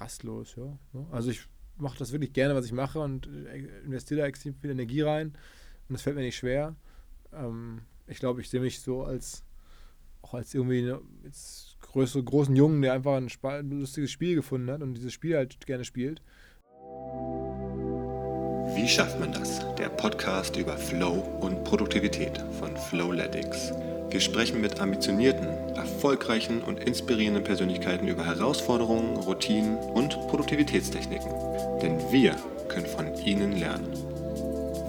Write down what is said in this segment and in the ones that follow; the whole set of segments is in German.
rastlos, ja. Ne? Also ich mache das wirklich gerne, was ich mache und äh, investiere da extrem viel Energie rein und das fällt mir nicht schwer. Ähm, ich glaube, ich sehe mich so als auch als irgendwie eine, jetzt größere, großen Jungen, der einfach ein, ein lustiges Spiel gefunden hat und dieses Spiel halt gerne spielt. Wie schafft man das? Der Podcast über Flow und Produktivität von Flowletics. Wir sprechen mit ambitionierten, erfolgreichen und inspirierenden Persönlichkeiten über Herausforderungen, Routinen und Produktivitätstechniken. Denn wir können von ihnen lernen.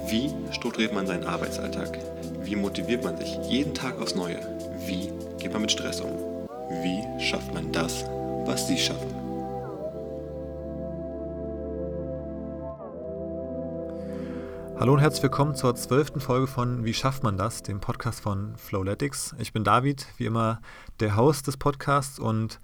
Wie strukturiert man seinen Arbeitsalltag? Wie motiviert man sich jeden Tag aufs Neue? Wie geht man mit Stress um? Wie schafft man das, was sie schaffen? Hallo und herzlich willkommen zur zwölften Folge von Wie schafft man das, dem Podcast von Flowletics. Ich bin David, wie immer der Host des Podcasts und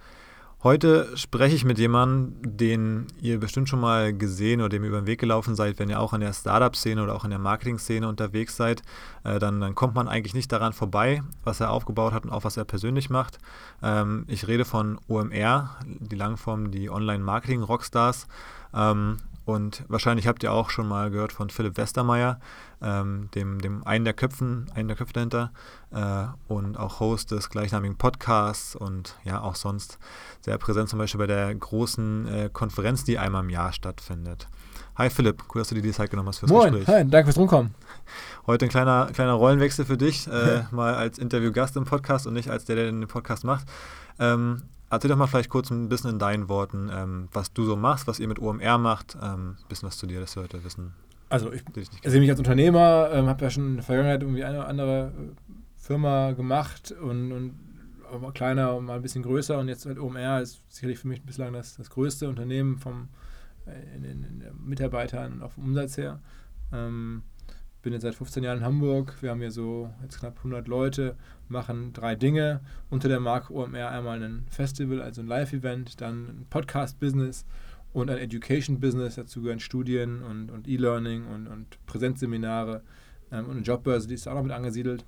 heute spreche ich mit jemandem, den ihr bestimmt schon mal gesehen oder dem ihr über den Weg gelaufen seid, wenn ihr auch in der Startup-Szene oder auch in der Marketing-Szene unterwegs seid, äh, dann, dann, kommt man eigentlich nicht daran vorbei, was er aufgebaut hat und auch was er persönlich macht. Ähm, ich rede von OMR, die Langform, die Online-Marketing-Rockstars. Ähm, und wahrscheinlich habt ihr auch schon mal gehört von Philipp Westermeier, ähm, dem, dem einen der Köpfen, einen der Köpfe dahinter äh, und auch Host des gleichnamigen Podcasts und ja auch sonst sehr präsent zum Beispiel bei der großen äh, Konferenz, die einmal im Jahr stattfindet. Hi Philipp, cool, dass du dir die Zeit genommen hast fürs Moin, Gespräch. Hi, danke fürs Rumkommen. Heute ein kleiner, kleiner Rollenwechsel für dich, äh, mal als Interviewgast im Podcast und nicht als der, der den Podcast macht. Ähm, Erzähl doch mal vielleicht kurz ein bisschen in deinen Worten, ähm, was du so machst, was ihr mit OMR macht. Ähm, ein bisschen was zu dir, dass wir heute wissen. Also ich sehe mich als Unternehmer, ähm, habe ja schon in der Vergangenheit irgendwie eine oder andere äh, Firma gemacht und, und mal kleiner und mal ein bisschen größer und jetzt halt OMR ist sicherlich für mich bislang das, das größte Unternehmen vom äh, in, in, in Mitarbeitern und auch vom Umsatz her. Ähm, bin jetzt seit 15 Jahren in Hamburg. Wir haben hier so jetzt knapp 100 Leute, machen drei Dinge unter der Marke OMR. Einmal ein Festival, also ein Live-Event, dann ein Podcast-Business und ein Education-Business. Dazu gehören Studien und, und E-Learning und, und Präsenzseminare ähm, und eine Jobbörse, die ist auch noch mit angesiedelt.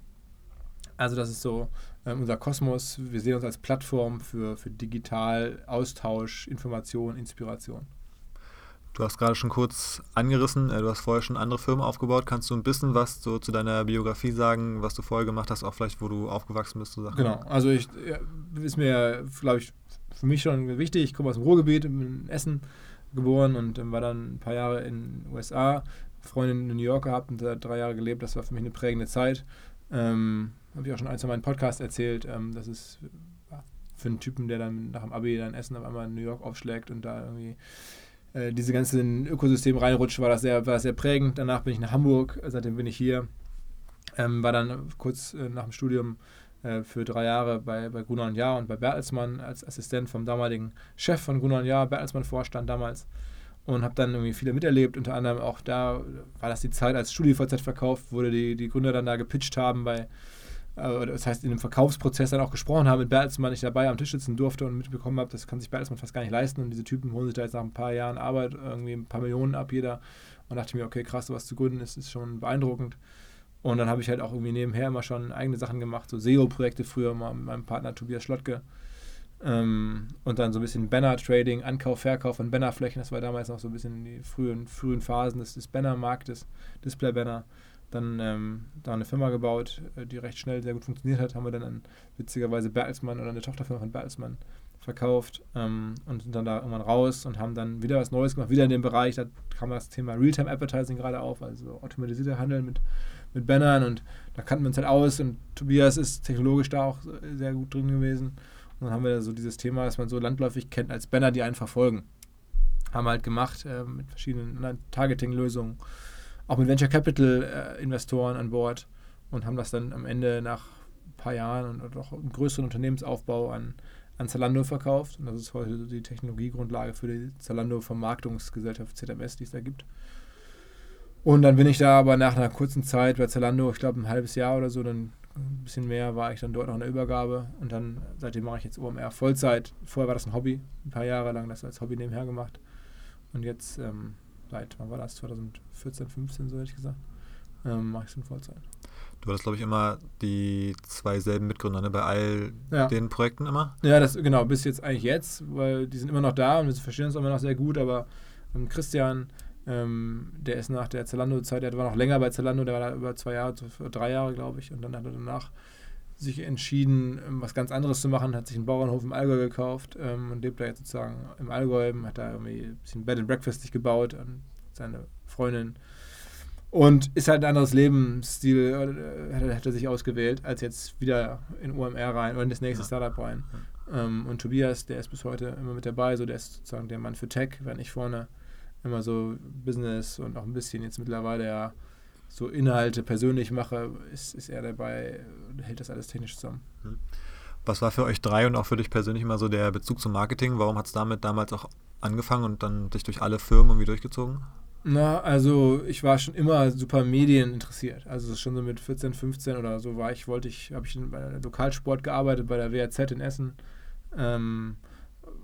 Also das ist so ähm, unser Kosmos. Wir sehen uns als Plattform für, für digital Austausch, Information, Inspiration. Du hast gerade schon kurz angerissen, äh, du hast vorher schon andere Firmen aufgebaut. Kannst du ein bisschen was so zu deiner Biografie sagen, was du vorher gemacht hast, auch vielleicht, wo du aufgewachsen bist? So Sachen? Genau, also ich ist mir, glaube ich, für mich schon wichtig. Ich komme aus dem Ruhrgebiet, in Essen geboren und ähm, war dann ein paar Jahre in den USA, Freundin in New York gehabt und da drei Jahre gelebt. Das war für mich eine prägende Zeit. Ähm, Habe ich auch schon ein, zwei Mal in meinem Podcast erzählt. Ähm, das ist für einen Typen, der dann nach dem Abi dann Essen auf einmal in New York aufschlägt und da irgendwie äh, diese ganzen Ökosystem reinrutscht, war das sehr, war sehr prägend. Danach bin ich nach Hamburg, seitdem bin ich hier. Ähm, war dann kurz äh, nach dem Studium äh, für drei Jahre bei, bei Gruner und Jahr und bei Bertelsmann als Assistent vom damaligen Chef von Gruner und Jahr, Bertelsmann Vorstand damals. Und habe dann irgendwie viele miterlebt, unter anderem auch da war das die Zeit, als StudiVZ verkauft wurde, die, die Gründer dann da gepitcht haben bei äh, das heißt in dem Verkaufsprozess dann auch gesprochen haben mit Bertelsmann, ich dabei am Tisch sitzen durfte und mitbekommen habe, das kann sich Bertelsmann fast gar nicht leisten und diese Typen holen sich da jetzt nach ein paar Jahren Arbeit irgendwie ein paar Millionen ab jeder und dachte mir, okay, krass, sowas zu gründen ist, ist schon beeindruckend. Und dann habe ich halt auch irgendwie nebenher immer schon eigene Sachen gemacht, so SEO-Projekte früher mal mit meinem Partner Tobias Schlottke. Ähm, und dann so ein bisschen Banner-Trading, Ankauf, Verkauf von Bannerflächen. Das war damals noch so ein bisschen die frühen, frühen Phasen des, des Banner-Marktes, Display-Banner dann ähm, da eine Firma gebaut, äh, die recht schnell sehr gut funktioniert hat, haben wir dann an, witzigerweise Bertelsmann oder eine Tochterfirma von Bertelsmann verkauft ähm, und sind dann da irgendwann raus und haben dann wieder was Neues gemacht, wieder in dem Bereich, da kam das Thema Realtime Advertising gerade auf, also automatisierter Handel mit, mit Bannern und da kannten wir uns halt aus und Tobias ist technologisch da auch sehr gut drin gewesen. Und dann haben wir so dieses Thema, das man so landläufig kennt als Banner, die einen verfolgen. Haben wir halt gemacht äh, mit verschiedenen Targeting-Lösungen auch mit Venture Capital äh, Investoren an Bord und haben das dann am Ende nach ein paar Jahren und auch einem größeren Unternehmensaufbau an, an Zalando verkauft. Und das ist heute die Technologiegrundlage für die Zalando Vermarktungsgesellschaft ZMS, die es da gibt. Und dann bin ich da aber nach einer kurzen Zeit bei Zalando, ich glaube ein halbes Jahr oder so, dann ein bisschen mehr war ich dann dort noch in der Übergabe und dann seitdem mache ich jetzt OMR Vollzeit. Vorher war das ein Hobby, ein paar Jahre lang das als Hobby nebenher gemacht. Und jetzt ähm, seit, wann war das? 2014, 15, so hätte ich gesagt. ähm, mache ich es in Vollzeit. Du hattest, glaube ich, immer die zwei selben Mitgründer ne? bei all Ja. den Projekten immer. Ja, das genau, bis jetzt eigentlich jetzt, weil die sind immer noch da und wir verstehen uns immer noch sehr gut, aber ähm, Christian, ähm, der ist nach der Zalando-Zeit, der war noch länger bei Zalando, der war da über zwei Jahre, drei Jahre, glaube ich, und dann hat er danach sich entschieden, ähm, was ganz anderes zu machen, hat sich einen Bauernhof im Allgäu gekauft ähm, und lebt da jetzt sozusagen im Allgäu, hat da irgendwie ein bisschen Bed and Breakfast sich gebaut an seine Freundin und ist halt ein anderes Lebensstil, äh, hat, er- sich ausgewählt, als jetzt wieder in UMR rein oder in das nächste Ja. Startup rein. Ähm, und Tobias, der ist bis heute immer mit dabei, so der ist sozusagen der Mann für Tech, wenn ich vorne immer so Business und auch ein bisschen jetzt mittlerweile ja so Inhalte persönlich mache, ist, ist er dabei, hält das alles technisch zusammen. Was war für euch drei und auch für dich persönlich immer so der Bezug zum Marketing? Warum hat es damit damals auch angefangen und dann dich durch alle Firmen irgendwie durchgezogen? Na, also ich war schon immer super Medien interessiert. Also schon so mit 14, 15 oder so war ich, wollte ich, habe ich in- bei Lokalsport gearbeitet, bei der WAZ in Essen. Ähm,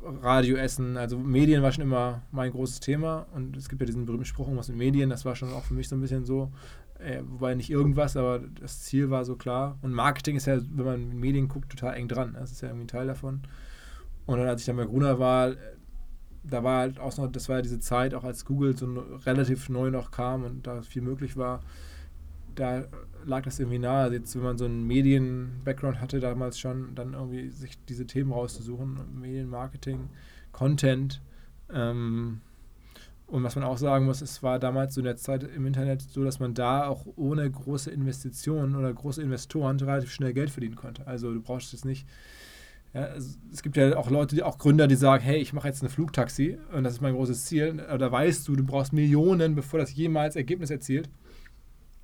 Radio Essen, also Medien war schon immer mein großes Thema und es gibt ja diesen berühmten Spruch, was mit Medien, das war schon auch für mich so ein bisschen so, äh, wobei nicht irgendwas, aber das Ziel war so klar. Und Marketing ist ja, wenn man Medien guckt, total eng dran. Das ist ja irgendwie ein Teil davon. Und dann, als ich dann bei Gruner war, da war halt auch noch, das war ja diese Zeit, auch als Google so relativ neu noch kam und da viel möglich war, da lag das irgendwie nahe. Also Jetzt, wenn man so einen Medien-Background hatte, damals schon, dann irgendwie sich diese Themen rauszusuchen, Medienmarketing, Content. Ähm, und was man auch sagen muss, es war damals so in der Zeit im Internet so, dass man da auch ohne große Investitionen oder große Investoren relativ schnell Geld verdienen konnte. Also du brauchst jetzt nicht ja, es, es gibt ja auch Leute, die auch Gründer, die sagen, hey, ich mache jetzt eine Flugtaxi und das ist mein großes Ziel. Aber da weißt du, du brauchst Millionen, bevor das jemals Ergebnis erzielt.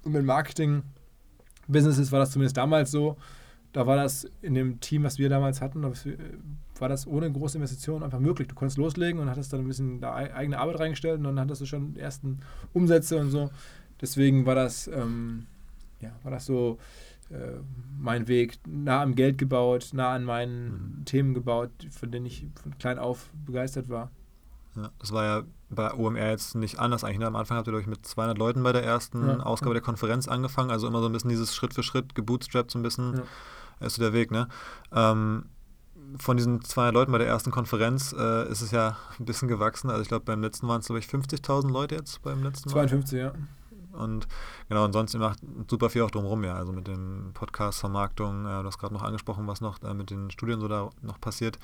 Und mit Marketing-Businesses war das zumindest damals so. Da war das in dem Team, was wir damals hatten, war das ohne große Investitionen einfach möglich. Du konntest loslegen und hattest dann ein bisschen da ei- eigene Arbeit reingestellt und dann hattest du schon die ersten Umsätze und so. Deswegen war das, ähm, ja, war das so äh, mein Weg, nah am Geld gebaut, nah an meinen Mhm. Themen gebaut, von denen ich von klein auf begeistert war. Ja, das war ja bei OMR jetzt nicht anders eigentlich. Ne? Am Anfang habt ihr, glaube ich, mit 200 Leuten bei der ersten Ja. Ausgabe der Konferenz angefangen. Also immer so ein bisschen dieses Schritt für Schritt gebootstrapped so ein bisschen. Ja. Ist so der Weg, ne? Ähm, von diesen 200 Leuten bei der ersten Konferenz äh, ist es ja ein bisschen gewachsen. Also ich glaube, beim letzten waren es, glaube ich, 50.000 Leute jetzt beim letzten Mal. 52, ja. Und genau, und sonst ihr macht super viel auch drumherum, ja. Also mit dem Podcast, Vermarktung, äh, du hast gerade noch angesprochen, was noch äh, mit den Studien so da noch passiert.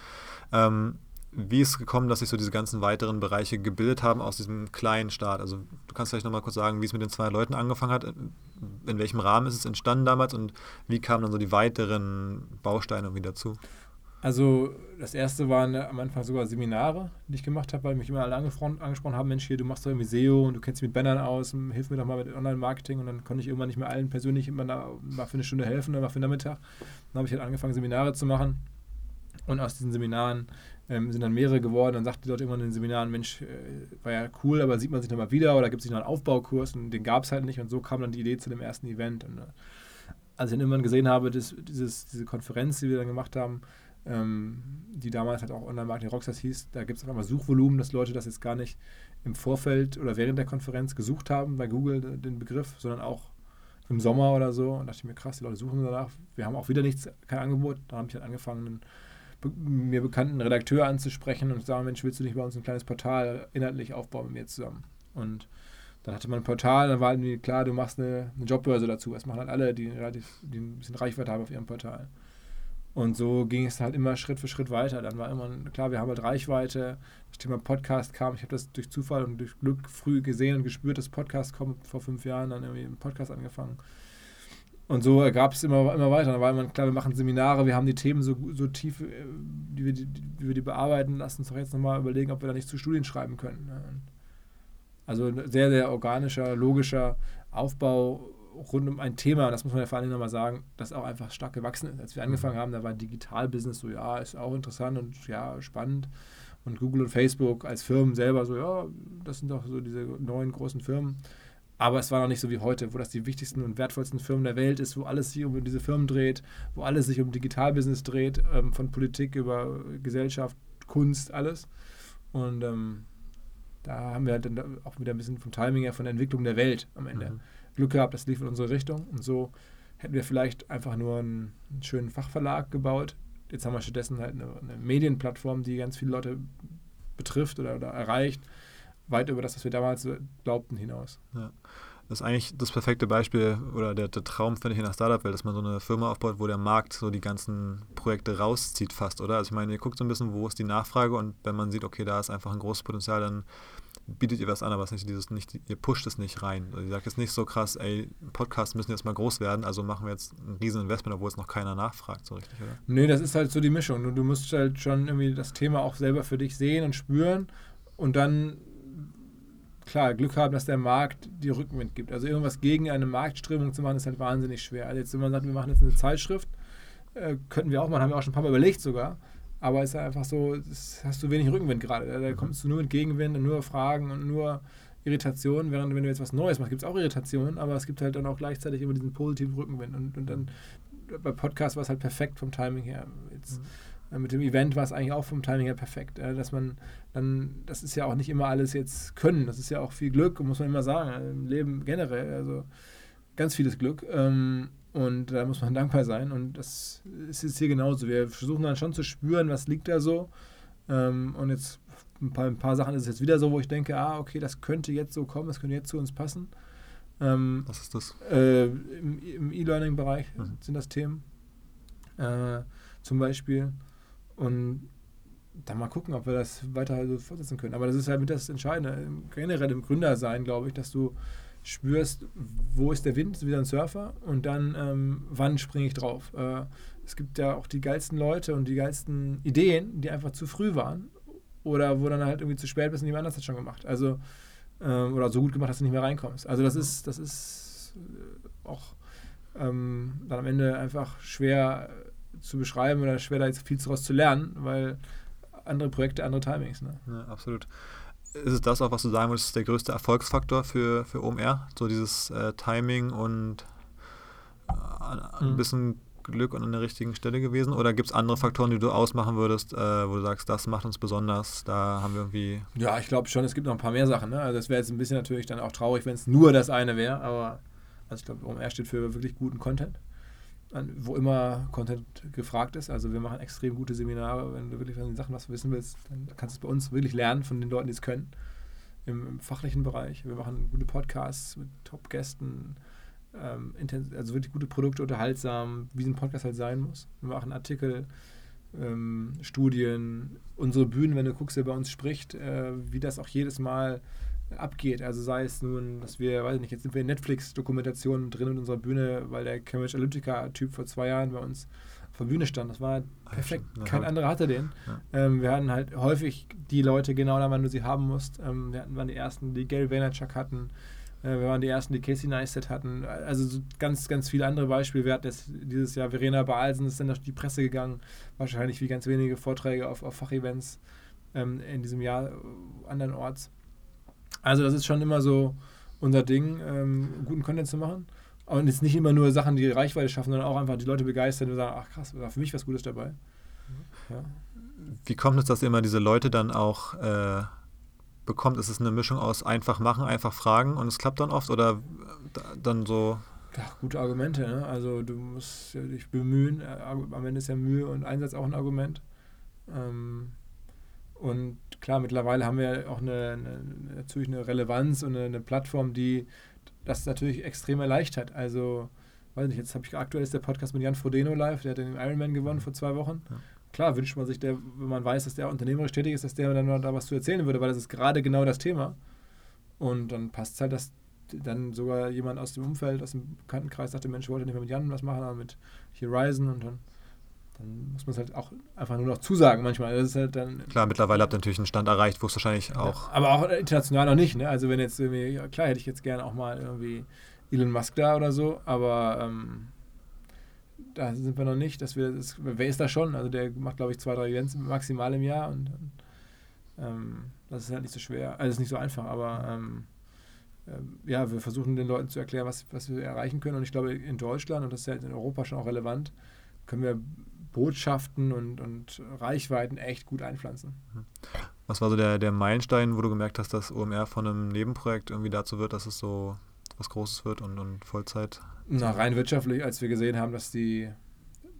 Ähm, wie ist es gekommen, dass sich so diese ganzen weiteren Bereiche gebildet haben aus diesem kleinen Start? Also du kannst vielleicht nochmal kurz sagen, wie es mit den zwei Leuten angefangen hat, in, welchem Rahmen ist es entstanden damals und wie kamen dann so die weiteren Bausteine irgendwie dazu? Also das erste waren am Anfang sogar Seminare, die ich gemacht habe, weil mich immer alle angefron- angesprochen haben, Mensch, hier, du machst doch irgendwie SEO und du kennst dich mit Bannern aus, hilf mir doch mal mit Online-Marketing und dann konnte ich irgendwann nicht mehr allen persönlich immer da, mal für eine Stunde helfen oder mal für den Nachmittag. Dann habe ich halt angefangen, Seminare zu machen und aus diesen Seminaren ähm, sind dann mehrere geworden. Dann sagten die Leute irgendwann in den Seminaren, Mensch, äh, war ja cool, aber sieht man sich nochmal wieder oder gibt es noch einen Aufbaukurs und den gab es halt nicht und so kam dann die Idee zu dem ersten Event. Und, äh, als ich dann irgendwann gesehen habe, dass dieses, diese Konferenz, die wir dann gemacht haben, ähm, die damals halt auch Online-Marketing Rockstars hieß, da gibt es auf einmal Suchvolumen, dass Leute das jetzt gar nicht im Vorfeld oder während der Konferenz gesucht haben bei Google den Begriff, sondern auch im Sommer oder so. Und dachte ich mir, krass, die Leute suchen danach. Wir haben auch wieder nichts, kein Angebot. Da habe ich halt angefangen, mir bekannten Redakteur anzusprechen und zu sagen, Mensch, willst du nicht bei uns ein kleines Portal inhaltlich aufbauen mit mir zusammen? Und dann hatte man ein Portal, dann war irgendwie klar, du machst eine, eine Jobbörse dazu. Das machen halt alle, die die ein bisschen Reichweite haben auf ihrem Portal. Und so ging es halt immer Schritt für Schritt weiter. Dann war immer, klar, wir haben halt Reichweite. Das Thema Podcast kam. Ich habe das durch Zufall und durch Glück früh gesehen und gespürt, dass Podcast kommt. Vor fünf Jahren dann irgendwie einen Podcast angefangen. Und so ergab es immer, immer weiter. Dann war immer klar, wir machen Seminare, wir haben die Themen so, so tief, äh, die wir die, die wir die bearbeiten. Lass uns doch jetzt nochmal überlegen, ob wir da nicht zu Studien schreiben können. ne? Also ein sehr, sehr organischer, logischer Aufbau rund um ein Thema, das muss man ja vor allen Dingen nochmal sagen, das auch einfach stark gewachsen ist. Als wir angefangen haben, da war Digital-Business so, ja, ist auch interessant und ja, spannend. Und Google und Facebook als Firmen selber so, ja, das sind doch so diese neuen großen Firmen. Aber es war noch nicht so wie heute, wo das die wichtigsten und wertvollsten Firmen der Welt ist, wo alles sich um diese Firmen dreht, wo alles sich um Digital-Business dreht, ähm, von Politik über Gesellschaft, Kunst, alles. Und ähm, da haben wir halt dann auch wieder ein bisschen vom Timing her, von der Entwicklung der Welt am Ende Mhm. Glück gehabt, das lief in unsere Richtung. Und so hätten wir vielleicht einfach nur einen, einen schönen Fachverlag gebaut. Jetzt haben wir stattdessen halt eine, eine Medienplattform, die ganz viele Leute betrifft oder, oder erreicht, weit über das, was wir damals glaubten, hinaus. Ja. Das ist eigentlich das perfekte Beispiel oder der, der Traum, finde ich, in der Startup-Welt, dass man so eine Firma aufbaut, wo der Markt so die ganzen Projekte rauszieht fast, oder? Also ich meine, ihr guckt so ein bisschen, wo ist die Nachfrage und wenn man sieht, okay, da ist einfach ein großes Potenzial, dann bietet ihr was an, aber es nicht dieses nicht, ihr pusht es nicht rein. Also ihr sagt jetzt nicht so krass, ey, Podcasts müssen jetzt mal groß werden, also machen wir jetzt ein riesen Investment, obwohl es noch keiner nachfragt, so richtig, oder? Nee, das ist halt so die Mischung. Du, du musst halt schon irgendwie das Thema auch selber für dich sehen und spüren und dann klar, Glück haben, dass der Markt die Rückenwind gibt. Also irgendwas gegen eine Marktströmung zu machen, ist halt wahnsinnig schwer. Also jetzt, wenn man sagt, wir machen jetzt eine Zeitschrift, äh, könnten wir auch machen, haben wir auch schon ein paar Mal überlegt sogar. Aber es ist einfach so, hast du wenig Rückenwind gerade. Da, da kommst du nur mit Gegenwind und nur Fragen und nur Irritationen, während wenn du jetzt was Neues machst, gibt es auch Irritationen, aber es gibt halt dann auch gleichzeitig immer diesen positiven Rückenwind. Und, und dann bei Podcast war es halt perfekt vom Timing her. Jetzt, mhm mit dem Event war es eigentlich auch vom Timing her perfekt. dass man dann, das ist ja auch nicht immer alles jetzt können, das ist ja auch viel Glück, muss man immer sagen, äh, im Leben generell. Also ganz vieles Glück. Ähm, und da muss man dankbar sein. Und das ist jetzt hier genauso. Wir versuchen dann schon zu spüren, was liegt da so. Ähm, und jetzt ein paar, ein paar Sachen ist es jetzt wieder so, wo ich denke, ah, okay, das könnte jetzt so kommen, das könnte jetzt zu uns passen. Ähm, was ist das? Äh, Im E-Learning-Bereich mhm. sind das Themen. Äh, zum Beispiel. Und dann mal gucken, ob wir das weiter so fortsetzen können. Aber das ist halt mit das Entscheidende. Generell im Gründersein, glaube ich, dass du spürst, wo ist der Wind, wie ein Surfer, und dann, ähm, wann springe ich drauf. Äh, es gibt ja auch die geilsten Leute und die geilsten Ideen, die einfach zu früh waren oder wo dann halt irgendwie zu spät bist und jemand anders hat schon gemacht. Also, ähm, oder so gut gemacht, dass du nicht mehr reinkommst. Also, das ist, das ist äh, auch ähm, dann am Ende einfach schwer zu beschreiben oder schwer da jetzt viel daraus zu lernen, weil andere Projekte, andere Timings. Ne? Ja, absolut. Ist es das auch, was du sagen würdest, der größte Erfolgsfaktor für, für OMR? So dieses äh, Timing und äh, ein mhm. bisschen Glück und an der richtigen Stelle gewesen? Oder gibt es andere Faktoren, die du ausmachen würdest, äh, wo du sagst, das macht uns besonders, da haben wir irgendwie. Ja, ich glaube schon, es gibt noch ein paar mehr Sachen. Ne? Also, das wäre jetzt ein bisschen natürlich dann auch traurig, wenn es nur das eine wäre, aber also ich glaube, OMR steht für wirklich guten Content wo immer Content gefragt ist. Also wir machen extrem gute Seminare. Wenn du wirklich von den Sachen was wissen willst, dann kannst du es bei uns wirklich lernen von den Leuten, die es können. Im, Im, fachlichen Bereich. Wir machen gute Podcasts mit Top-Gästen. Ähm, also wirklich gute Produkte, unterhaltsam, wie ein Podcast halt sein muss. Wir machen Artikel, ähm, Studien, unsere Bühnen, wenn du guckst, wer bei uns spricht, äh, wie das auch jedes Mal abgeht. Also sei es nun, dass wir, weiß ich nicht, jetzt sind wir in Netflix-Dokumentationen drin in unserer Bühne, weil der Cambridge Analytica-Typ vor zwei Jahren bei uns auf der Bühne stand. Das war perfekt. Kein anderer hatte den. Ja. Ähm, wir hatten halt häufig die Leute genau da, wann du sie haben musst. Ähm, wir hatten, waren die ersten, die Gary Vaynerchuk hatten. Äh, wir waren die ersten, die Casey Neistat hatten. Also so ganz, ganz viele andere Beispiele. Wir hatten jetzt dieses Jahr Verena Baalsen, ist dann durch die Presse gegangen. Wahrscheinlich wie ganz wenige Vorträge auf, auf Fachevents ähm, in diesem Jahr äh, andernorts. Also das ist schon immer so unser Ding, ähm, guten Content zu machen. Und jetzt nicht immer nur Sachen, die Reichweite schaffen, sondern auch einfach die Leute begeistern und sagen, ach krass, da für mich was Gutes dabei. Ja. Wie kommt es, dass ihr immer diese Leute dann auch äh, bekommt? Ist es eine Mischung aus einfach machen, einfach fragen und es klappt dann oft oder dann so? Ja, gute Argumente. Ne? Also du musst dich bemühen. Äh, am Ende ist ja Mühe und Einsatz auch ein Argument. Ähm, und klar, mittlerweile haben wir auch eine, eine natürlich eine Relevanz und eine, eine, Plattform, die das natürlich extrem erleichtert. Also, weiß nicht, jetzt habe ich aktuell ist der Podcast mit Jan Frodeno live, der hat den Ironman gewonnen vor zwei Wochen. Ja. Klar wünscht man sich, der, wenn man weiß, dass der unternehmerisch tätig ist, dass der dann da was zu erzählen würde, weil das ist gerade genau das Thema. Und dann passt es halt, dass dann sogar jemand aus dem Umfeld, aus dem Bekanntenkreis sagte, Mensch, wollte nicht mehr mit Jan was machen, aber mit Horizon und dann dann muss man es halt auch einfach nur noch zusagen manchmal. Das ist halt dann klar, mittlerweile habt ihr natürlich einen Stand erreicht, wo es wahrscheinlich auch. Ja, aber auch international noch nicht, ne? Also wenn jetzt irgendwie, ja, klar hätte ich jetzt gerne auch mal irgendwie Elon Musk da oder so, aber ähm, da sind wir noch nicht, dass wir das, wer ist da schon? Also der macht, glaube ich, zwei, drei Events maximal im Jahr und ähm, das ist halt nicht so schwer, also ist nicht so einfach, aber ähm, äh, ja, wir versuchen den Leuten zu erklären, was, was wir erreichen können und ich glaube in Deutschland und das ist ja in Europa schon auch relevant, können wir Botschaften und, und Reichweiten echt gut einpflanzen. Was war so der, der Meilenstein, wo du gemerkt hast, dass OMR von einem Nebenprojekt irgendwie dazu wird, dass es so was Großes wird und, und Vollzeit? Na, rein wirtschaftlich, als wir gesehen haben, dass die,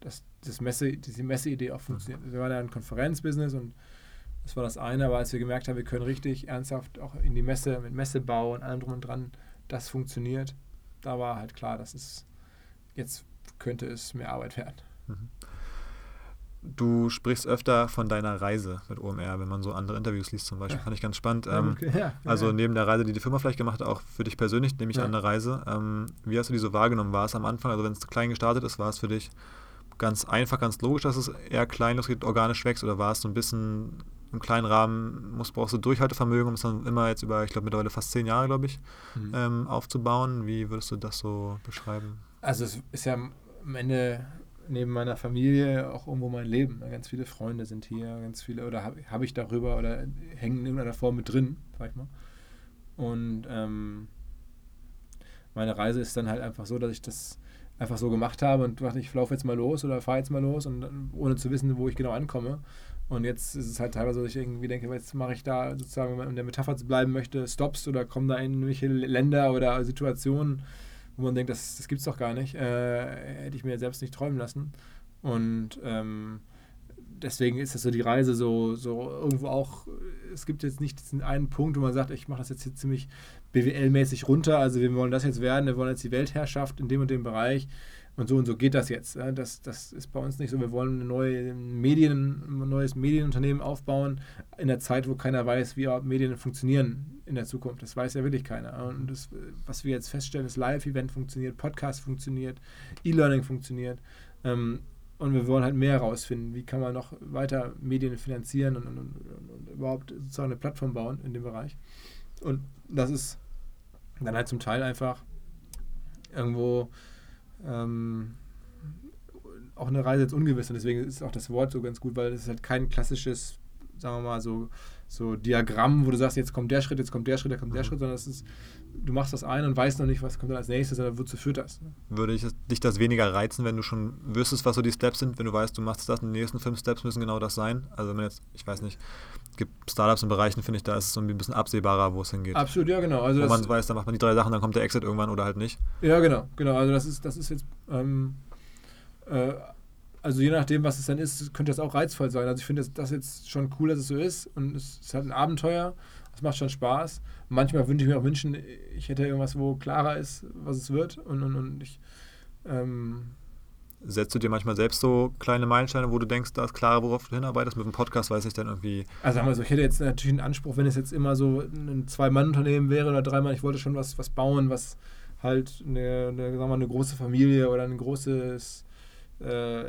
dass das Messe, diese Messeidee auch funktioniert. Mhm. Wir waren ja ein Konferenzbusiness und das war das eine, aber als wir gemerkt haben, wir können richtig ernsthaft auch in die Messe, mit Messebau und allem drum und dran, das funktioniert, da war halt klar, dass es jetzt könnte es mehr Arbeit werden. Mhm. Du sprichst öfter von deiner Reise mit OMR, wenn man so andere Interviews liest zum Beispiel. Ja. Fand ich ganz spannend. Ähm, okay, ja, also ja. neben der Reise, die die Firma vielleicht gemacht hat, auch für dich persönlich, nehme ich an eine Reise. Ähm, wie hast du die so wahrgenommen? War es am Anfang, also wenn es klein gestartet ist, war es für dich ganz einfach, ganz logisch, dass es eher klein losgeht, organisch wächst oder war es so ein bisschen im kleinen Rahmen, musst, brauchst du Durchhaltevermögen, um es dann immer jetzt über, ich glaube mittlerweile fast zehn Jahre, glaube ich, mhm. ähm, aufzubauen. Wie würdest du das so beschreiben? Also es ist ja am Ende neben meiner Familie auch irgendwo mein Leben. Ganz viele Freunde sind hier, ganz viele, oder habe hab ich darüber oder hängen in irgendeiner Form mit drin, sag ich mal. Und ähm, meine Reise ist dann halt einfach so, dass ich das einfach so gemacht habe und dachte, ich laufe jetzt mal los oder fahre jetzt mal los und ohne zu wissen, wo ich genau ankomme. Und jetzt ist es halt teilweise so, dass ich irgendwie denke, jetzt mache ich da sozusagen, wenn man in der Metapher bleiben möchte, Stops oder komme da in irgendwelche Länder oder Situationen, wo man denkt, das, das es doch gar nicht. Äh, hätte ich mir selbst nicht träumen lassen. Und ähm, deswegen ist das so die Reise so, so irgendwo auch, es gibt jetzt nicht diesen einen Punkt, wo man sagt, ich mache das jetzt hier ziemlich BWL-mäßig runter, also wir wollen das jetzt werden, wir wollen jetzt die Weltherrschaft in dem und dem Bereich und so und so geht das jetzt. Das, das ist bei uns nicht so. Wir wollen eine neue Medien, ein neues Medienunternehmen aufbauen in der Zeit, wo keiner weiß, wie Medien funktionieren in der Zukunft. Das weiß ja wirklich keiner. Und das, was wir jetzt feststellen, ist Live-Event funktioniert, Podcast funktioniert, E-Learning funktioniert. Ähm, und wir wollen halt mehr herausfinden, wie kann man noch weiter Medien finanzieren und, und, und, und überhaupt sozusagen eine Plattform bauen in dem Bereich. Und das ist dann halt zum Teil einfach irgendwo ähm, auch eine Reise jetzt ungewiss und deswegen ist auch das Wort so ganz gut, weil es ist halt kein klassisches, sagen wir mal, so, so Diagramm, wo du sagst, jetzt kommt der Schritt, jetzt kommt der Schritt, jetzt kommt der mhm. Schritt, sondern es ist, du machst das ein und weißt noch nicht, was kommt dann als nächstes, sondern wozu führt das. Ne? Würde ich, dich das weniger reizen, wenn du schon wüsstest, was so die Steps sind, wenn du weißt, du machst das und die nächsten fünf Steps müssen genau das sein? Also wenn man jetzt, ich weiß nicht, gibt Startups in Bereichen, finde ich, da ist es so ein bisschen absehbarer, wo es hingeht. Absolut, ja, genau. Also wo man weiß, dann macht man die drei Sachen, dann kommt der Exit irgendwann oder halt nicht. Ja, genau, genau. Also das ist, das ist jetzt, ähm, äh, also je nachdem, was es dann ist, könnte das auch reizvoll sein. Also ich finde das, das jetzt schon cool, dass es so ist und es ist halt ein Abenteuer. Es macht schon Spaß. Manchmal wünsche ich mir auch wünschen, ich hätte irgendwas, wo klarer ist, was es wird und, und, und ich ähm, setzt du dir manchmal selbst so kleine Meilensteine, wo du denkst, da ist klar, worauf du hinarbeitest? Mit dem Podcast weiß ich dann irgendwie. Also sagen wir so, ich hätte jetzt natürlich einen Anspruch, wenn es jetzt immer so ein Zwei-Mann-Unternehmen wäre oder dreimal, ich wollte schon was, was bauen, was halt eine, eine, sagen wir mal, eine große Familie oder ein großes äh,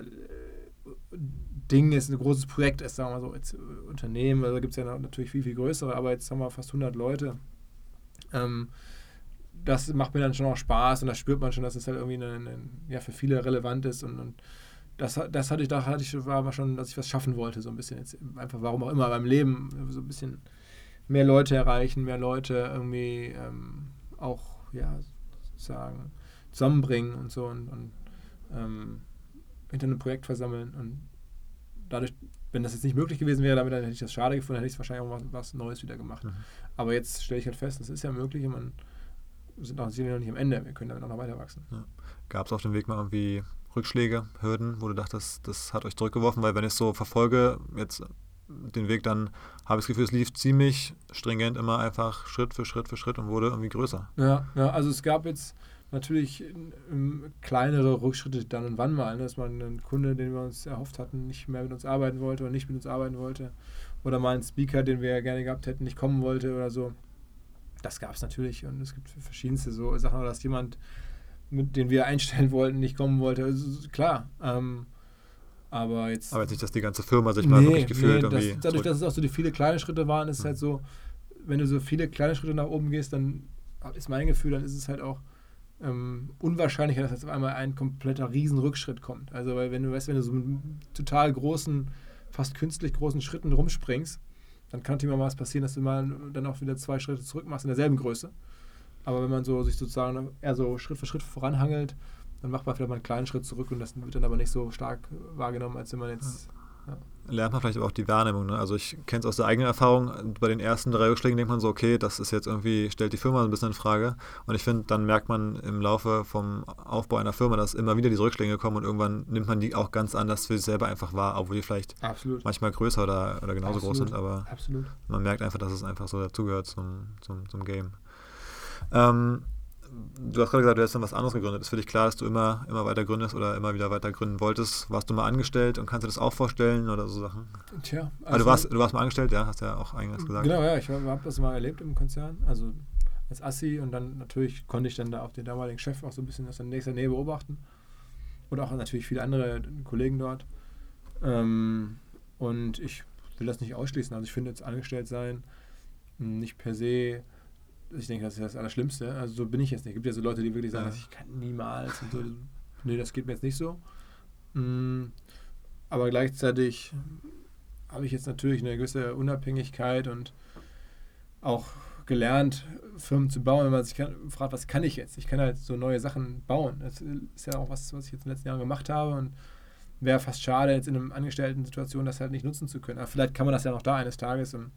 Ding ist, ein großes Projekt ist, sagen wir mal so, jetzt Unternehmen, also gibt es ja natürlich viel, viel größere, aber jetzt haben wir fast 100 Leute. Ähm, das macht mir dann schon auch Spaß und da spürt man schon, dass es halt irgendwie eine, eine, ja, für viele relevant ist und, und das, das hatte ich, da hatte ich, war schon, dass ich was schaffen wollte, so ein bisschen jetzt, einfach warum auch immer beim Leben, so ein bisschen mehr Leute erreichen, mehr Leute irgendwie ähm, auch, ja, sozusagen zusammenbringen und so und, und ähm, hinter einem Projekt versammeln und dadurch, wenn das jetzt nicht möglich gewesen wäre, damit hätte ich das schade gefunden, hätte ich es wahrscheinlich auch was, was Neues wieder gemacht. Mhm. Aber jetzt stelle ich halt fest, das ist ja möglich und man sind noch, sind noch nicht am Ende. Wir können damit auch noch weiter wachsen. Ja. Gab es auf dem Weg mal irgendwie Rückschläge, Hürden, wo du dachtest, das hat euch zurückgeworfen? Weil wenn ich so verfolge, jetzt den Weg, dann habe ich das Gefühl, es lief ziemlich stringent immer einfach Schritt für Schritt für Schritt und wurde irgendwie größer. Ja, ja also es gab jetzt natürlich kleinere Rückschritte dann und wann mal, ne, dass man einen Kunde, den wir uns erhofft hatten, nicht mehr mit uns arbeiten wollte oder nicht mit uns arbeiten wollte. Oder mal einen Speaker, den wir ja gerne gehabt hätten, nicht kommen wollte oder so das gab es natürlich und es gibt verschiedenste so Sachen, dass jemand, mit den wir einstellen wollten, nicht kommen wollte. Also, klar. Ähm, aber jetzt. Aber jetzt nicht, dass die ganze Firma sich mal nee, wirklich gefühlt nee, das, Dadurch, zurück. dass es auch so die viele kleine Schritte waren, ist es mhm. halt so, wenn du so viele kleine Schritte nach oben gehst, dann ist mein Gefühl, dann ist es halt auch ähm, unwahrscheinlicher, dass jetzt auf einmal ein kompletter Riesenrückschritt kommt. Also, weil wenn du weißt, wenn du so mit total großen, fast künstlich großen Schritten rumspringst, dann kann natürlich mal was passieren, dass du mal dann auch wieder zwei Schritte zurück machst in derselben Größe. Aber wenn man so sich sozusagen eher so Schritt für Schritt voranhangelt, dann macht man vielleicht mal einen kleinen Schritt zurück und das wird dann aber nicht so stark wahrgenommen, als wenn man jetzt lernt man vielleicht aber auch die Wahrnehmung. Ne? Also ich kenne es aus der eigenen Erfahrung, bei den ersten drei Rückschlägen denkt man so, okay, das ist jetzt irgendwie, stellt die Firma ein bisschen in Frage. Und ich finde, dann merkt man im Laufe vom Aufbau einer Firma, dass immer wieder diese Rückschläge kommen und irgendwann nimmt man die auch ganz anders für sich selber einfach wahr, obwohl die vielleicht Absolut. manchmal größer oder, oder genauso Absolut. groß sind, aber Absolut. man merkt einfach, dass es einfach so dazugehört zum, zum, zum Game. Ähm, du hast gerade gesagt, du hast dann was anderes gegründet. Ist für dich klar, dass du immer, immer weiter gründest oder immer wieder weiter gründen wolltest? Warst du mal angestellt und kannst du das auch vorstellen oder so Sachen? Tja, Also, du, warst, du warst mal angestellt, ja, hast ja auch eingangs gesagt. Genau, ja, ich habe das mal erlebt im Konzern, also als Assi und dann natürlich konnte ich dann da auch den damaligen Chef auch so ein bisschen aus der nächster Nähe beobachten und auch natürlich viele andere Kollegen dort. Ähm, und ich will das nicht ausschließen, also ich finde jetzt angestellt sein nicht per se, ich denke, das ist das Allerschlimmste, also so bin ich jetzt nicht. Es gibt ja so Leute, die wirklich sagen, Ja. ich kann niemals und so, nee, das geht mir jetzt nicht so. Mm, Aber gleichzeitig habe ich jetzt natürlich eine gewisse Unabhängigkeit und auch gelernt, Firmen zu bauen, wenn man sich kann, fragt, was kann ich jetzt? Ich kann halt so neue Sachen bauen. Das ist ja auch was, was ich jetzt in den letzten Jahren gemacht habe und wäre fast schade, jetzt in einer Angestellten-Situation das halt nicht nutzen zu können. Aber vielleicht kann man das ja noch da eines Tages und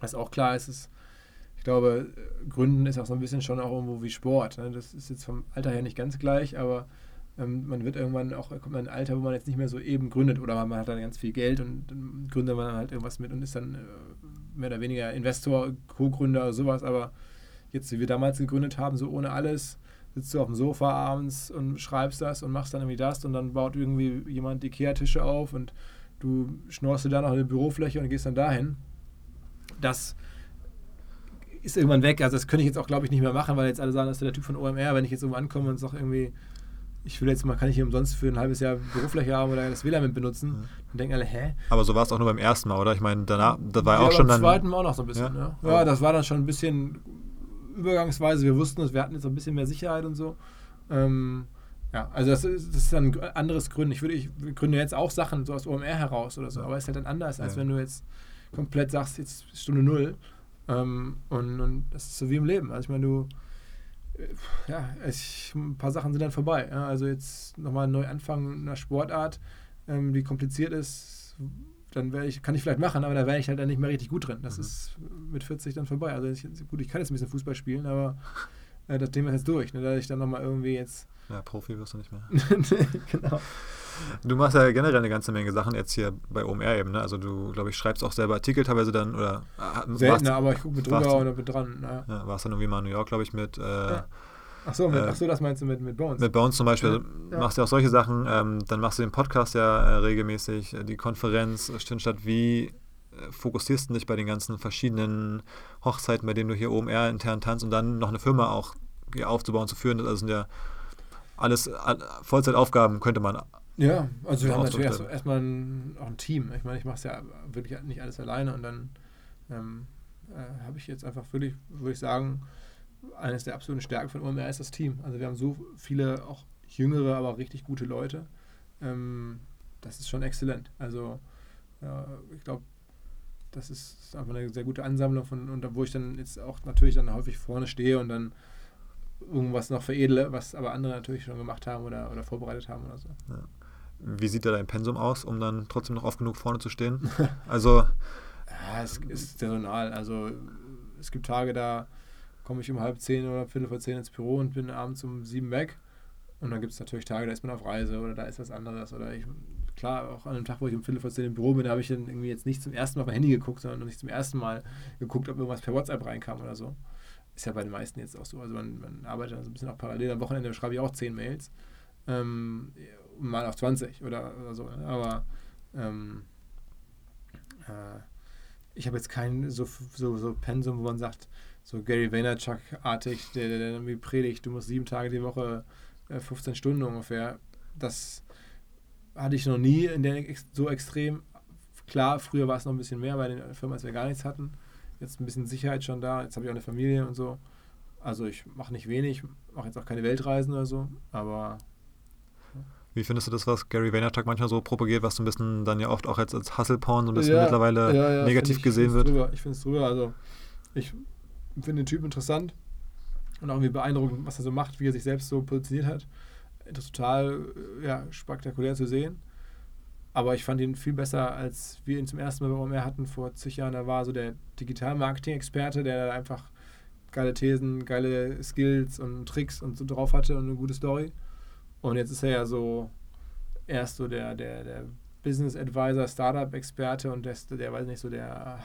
was auch klar ist, ist, ich glaube, Gründen ist auch so ein bisschen schon auch irgendwo wie Sport. Ne? Das ist jetzt vom Alter her nicht ganz gleich, aber ähm, man wird irgendwann auch, kommt man in ein Alter, wo man jetzt nicht mehr so eben gründet oder man hat dann ganz viel Geld und dann gründet man halt irgendwas mit und ist dann äh, mehr oder weniger Investor, Co-Gründer oder sowas, aber jetzt, wie wir damals gegründet haben, so ohne alles, sitzt du auf dem Sofa abends und schreibst das und machst dann irgendwie das und dann baut irgendwie jemand Ikea-Tische auf und du schnorst dir da noch eine Bürofläche und gehst dann dahin. Das ist irgendwann weg. Also das könnte ich jetzt auch, glaube ich, nicht mehr machen, weil jetzt alle sagen, das ist der Typ von OMR. Wenn ich jetzt irgendwo ankomme und sage irgendwie, ich will jetzt mal, kann ich hier umsonst für ein halbes Jahr Bürofläche haben oder das WLAN mit benutzen, Ja. dann denken alle, hä? Aber so war es auch nur beim ersten Mal, oder? Ich meine, danach, da war ja auch schon beim dann. zweiten Mal auch noch so ein bisschen. Ja? Ja, ja. das war dann schon ein bisschen übergangsweise. Wir wussten es, wir hatten jetzt ein bisschen mehr Sicherheit und so. Ähm, ja, also das ist, das ist dann ein anderes Gründen. Ich würde, ich gründe jetzt auch Sachen so aus OMR heraus oder so, aber es ist halt dann anders, als wenn du jetzt komplett sagst, jetzt ist Stunde Null. Ähm, und, und das ist so wie im Leben. Also ich meine, du, äh, ja, ich, ein paar Sachen sind dann vorbei. Ja? Also jetzt nochmal neu anfangen in einer Sportart, ähm, die kompliziert ist, dann werde ich, kann ich vielleicht machen, aber da wäre ich halt dann nicht mehr richtig gut drin. Das Mhm. ist mit 40 dann vorbei. Also ich, gut, ich kann jetzt ein bisschen Fußball spielen, aber äh, das Thema ist jetzt durch. Ne? Da ich dann nochmal irgendwie jetzt. Ja, Profi wirst du nicht mehr. genau. Du machst ja generell eine ganze Menge Sachen jetzt hier bei OMR eben, ne? Also du, glaube ich, schreibst auch selber Artikel teilweise dann oder ah, Seltener, aber ich gucke mit warst drüber du- und bin dran. Ja. ja, warst dann irgendwie mal in New York, glaube ich, mit, äh, Ja. Ach so, mit, Äh, ach so, das meinst du mit, mit Bones? mit Bones zum Beispiel. Ja, ja. Machst du auch solche Sachen. Ähm, dann machst du den Podcast ja äh, regelmäßig, äh, die Konferenz äh, stimmt statt. Wie äh, fokussierst du dich bei den ganzen verschiedenen Hochzeiten, bei denen du hier OMR intern tanzt und dann noch eine Firma auch hier aufzubauen, zu führen? Das sind ja alles all- Vollzeitaufgaben, könnte man Ja, also wir Ja, haben natürlich so erst, erstmal ein, auch ein Team. Ich meine, ich mache es ja wirklich nicht alles alleine und dann ähm, äh, habe ich jetzt einfach wirklich, würde ich sagen, eines der absoluten Stärken von OMR ist das Team. Also wir haben so viele auch jüngere, aber richtig gute Leute. Ähm, das ist schon exzellent. Also ja, ich glaube, das ist einfach eine sehr gute Ansammlung von, und wo ich dann jetzt auch natürlich dann häufig vorne stehe und dann irgendwas noch veredle, was aber andere natürlich schon gemacht haben oder, oder vorbereitet haben oder so. Wie sieht da dein Pensum aus, um dann trotzdem noch oft genug vorne zu stehen? Also, Ja, es ist saisonal. Also es gibt Tage, da komme ich um halb zehn oder viertel vor zehn ins Büro und bin abends um sieben weg. Und dann gibt es natürlich Tage, da ist man auf Reise oder da ist was anderes. Oder ich, klar, auch an einem Tag, wo ich um viertel vor zehn im Büro bin, da habe ich dann irgendwie jetzt nicht zum ersten Mal auf mein Handy geguckt, sondern nicht zum ersten Mal geguckt, ob irgendwas per WhatsApp reinkam oder so. Ist ja bei den meisten jetzt auch so. Also man, man arbeitet dann so ein bisschen auch parallel. Am Wochenende schreibe ich auch zehn Mails. Ähm, mal auf 20 oder, oder so. ne? Aber ähm, äh, ich habe jetzt kein so, so, so Pensum, wo man sagt, so Gary Vaynerchuk-artig, der, der, der irgendwie predigt, du musst sieben Tage die Woche, äh, 15 Stunden ungefähr. Das hatte ich noch nie in der so extrem. Klar, früher war es noch ein bisschen mehr bei den Firmen, als wir gar nichts hatten. Jetzt ein bisschen Sicherheit schon da. Jetzt habe ich auch eine Familie und so. Also ich mache nicht wenig, mache jetzt auch keine Weltreisen oder so, aber wie findest du das, was Gary Vaynerchuk manchmal so propagiert, was so ein bisschen dann ja oft auch als, als Hustle-Porn so ein bisschen Ja, mittlerweile ja, ja, negativ ich, gesehen find's wird? Drüber. Ich finde es drüber. Also, ich finde den Typ interessant und auch irgendwie beeindruckend, was er so macht, wie er sich selbst so positioniert hat. Das ist total äh, ja, spektakulär zu sehen. aber ich fand ihn viel besser, als wir ihn zum ersten Mal bei OMR hatten vor zig Jahren. Da war so der Digital-Marketing-Experte, der einfach geile Thesen, geile Skills und Tricks und so drauf hatte und eine gute Story. Und jetzt ist er ja so erst so der, der, der Business Advisor, Startup-Experte und der, der, weiß nicht, so der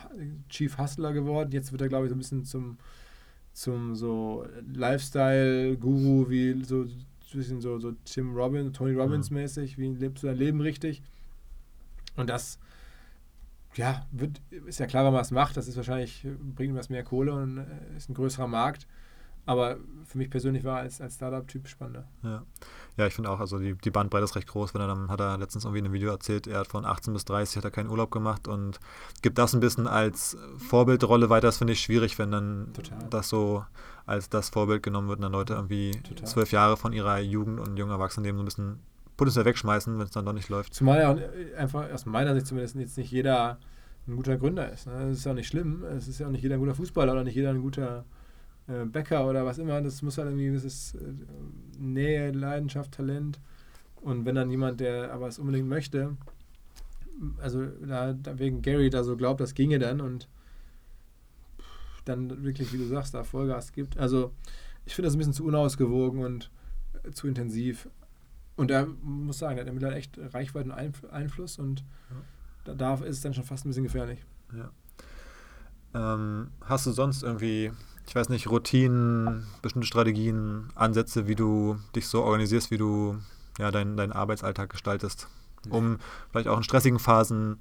Chief Hustler geworden. Jetzt wird er, glaube ich, so ein bisschen zum, zum so Lifestyle-Guru, wie so ein bisschen so, so Tim Robbins, Tony Robbins mäßig, wie lebst du dein Leben richtig? Und das, ja, wird, ist ja klar, wenn man es macht, das ist wahrscheinlich, bringt ihm was mehr Kohle und äh, ist ein größerer Markt. Aber für mich persönlich war als, als Startup-Typ spannender. Ja, ja ich finde auch, also die, die Bandbreite ist recht groß. Wenn er dann hat er letztens irgendwie in einem Video erzählt, er hat von 18 bis 30 hat er keinen Urlaub gemacht und gibt das ein bisschen als Vorbildrolle weiter. Das finde ich schwierig, wenn dann Total. das so als das Vorbild genommen wird und dann Leute irgendwie Total. zwölf Jahre von ihrer Jugend und jungen Erwachsenenleben so ein bisschen potenziell wegschmeißen, wenn es dann doch nicht läuft. Zumal ja einfach aus meiner Sicht zumindest jetzt nicht jeder ein guter Gründer ist. Ne? Das ist ja auch nicht schlimm. Es ist ja auch nicht jeder ein guter Fußballer oder nicht jeder ein guter äh, Bäcker oder was immer. Das muss halt irgendwie dieses äh, Nähe, Leidenschaft, Talent. Und wenn dann jemand, der aber es unbedingt möchte, also da, da wegen Gary da so glaubt, das ginge dann und dann wirklich, wie du sagst, da Vollgas gibt. Also ich finde das ein bisschen zu unausgewogen und äh, zu intensiv. Und er muss sagen, er hat mittlerweile echt Reichweite und Einfluss und ja. da, da ist es dann schon fast ein bisschen gefährlich. Ja. Ähm, hast du sonst irgendwie ich weiß nicht, Routinen, bestimmte Strategien, Ansätze, wie du dich so organisierst, wie du ja, deinen dein Arbeitsalltag gestaltest, um vielleicht auch in stressigen Phasen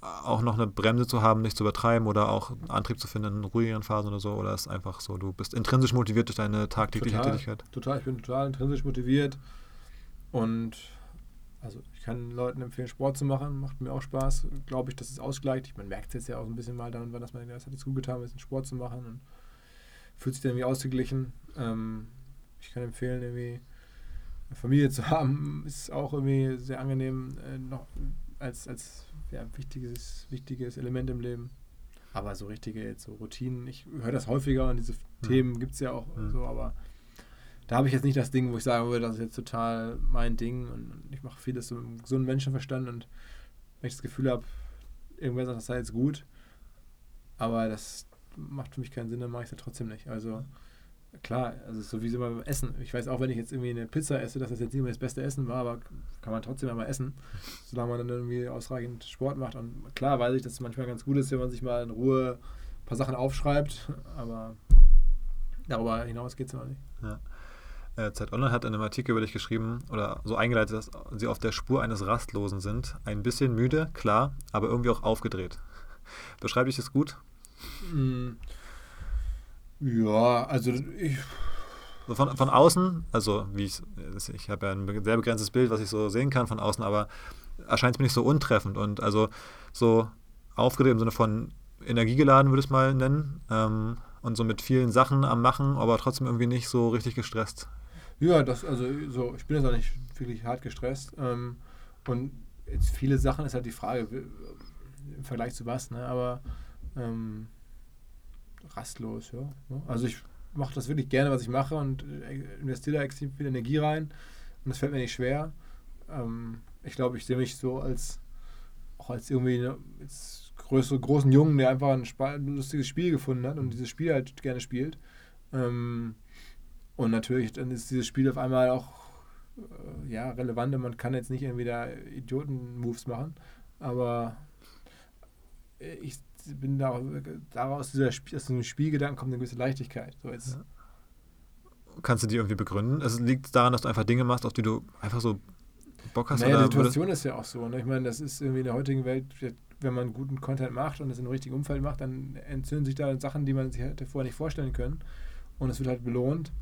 auch noch eine Bremse zu haben, nicht zu übertreiben oder auch Antrieb zu finden in ruhigeren Phasen oder so? Oder ist einfach so, du bist intrinsisch motiviert durch deine tagtägliche total, Tätigkeit? Total, ich bin total intrinsisch motiviert und also ich kann Leuten empfehlen, Sport zu machen, macht mir auch Spaß, glaube ich, dass es ausgleicht. Man merkt es jetzt ja auch ein bisschen mal dann, dass man das hat jetzt gut getan, bisschen Sport zu machen und fühlt sich dann irgendwie ausgeglichen. Ähm, ich kann empfehlen, irgendwie eine Familie zu haben, ist auch irgendwie sehr angenehm, äh, noch als, als ja, wichtiges, wichtiges Element im Leben. Aber so richtige jetzt so Routinen, ich höre das häufiger und diese mhm. Themen gibt es ja auch mhm. so, aber da habe ich jetzt nicht das Ding, wo ich sagen würde, das ist jetzt total mein Ding und ich mache vieles so im gesunden Menschenverstand und wenn ich das Gefühl habe, irgendwer sagt, das sei jetzt gut, aber das, macht für mich keinen Sinn, dann mache ich es ja trotzdem nicht. Also klar, also so wie immer beim Essen. Ich weiß auch, wenn ich jetzt irgendwie eine Pizza esse, dass das jetzt nicht mehr das beste Essen war, aber kann man trotzdem einmal essen, solange man dann irgendwie ausreichend Sport macht. Und klar weiß ich, dass es manchmal ganz gut ist, wenn man sich mal in Ruhe ein paar Sachen aufschreibt, aber darüber hinaus geht es noch nicht. Ja. Äh, Zeit Online hat in einem Artikel über dich geschrieben oder so eingeleitet, dass sie auf der Spur eines Rastlosen sind. Ein bisschen müde, klar, aber irgendwie auch aufgedreht. Beschreibe ich es gut? Hm. Ja, also ich. Von, von außen, also wie ich, ich habe ja ein sehr begrenztes Bild, was ich so sehen kann von außen, aber erscheint es mir nicht so untreffend und also so aufgedreht im Sinne von energiegeladen, würde ich es mal nennen. Ähm, und so mit vielen Sachen am Machen, aber trotzdem irgendwie nicht so richtig gestresst. Ja, das, also so, ich bin jetzt auch nicht wirklich hart gestresst. Ähm, und jetzt viele Sachen ist halt die Frage, im Vergleich zu was, ne? Aber ähm, rastlos, ja. Also ich mache das wirklich gerne, was ich mache und äh, investiere da extrem viel Energie rein. Und das fällt mir nicht schwer. Ähm, ich glaube, ich sehe mich so als auch als irgendwie ne, als größere, großen Jungen, der einfach ein, ein, lustiges Spiel gefunden hat und dieses Spiel halt gerne spielt. Ähm, und natürlich, dann ist dieses Spiel auf einmal auch äh, ja, relevant und man kann jetzt nicht irgendwie da Idioten-Moves machen. Aber ich bin da daraus dieser, aus diesem Spielgedanken kommt eine gewisse Leichtigkeit. So jetzt. Ja. Kannst du die irgendwie begründen? Es liegt daran, dass du einfach Dinge machst, auf die du einfach so Bock hast? Naja, die Situation ist ja auch so. Ne? Ich meine, das ist irgendwie in der heutigen Welt, wenn man guten Content macht und es im richtigen Umfeld macht, dann entzünden sich da Sachen, die man sich hätte vorher nicht vorstellen können. Und es wird halt belohnt.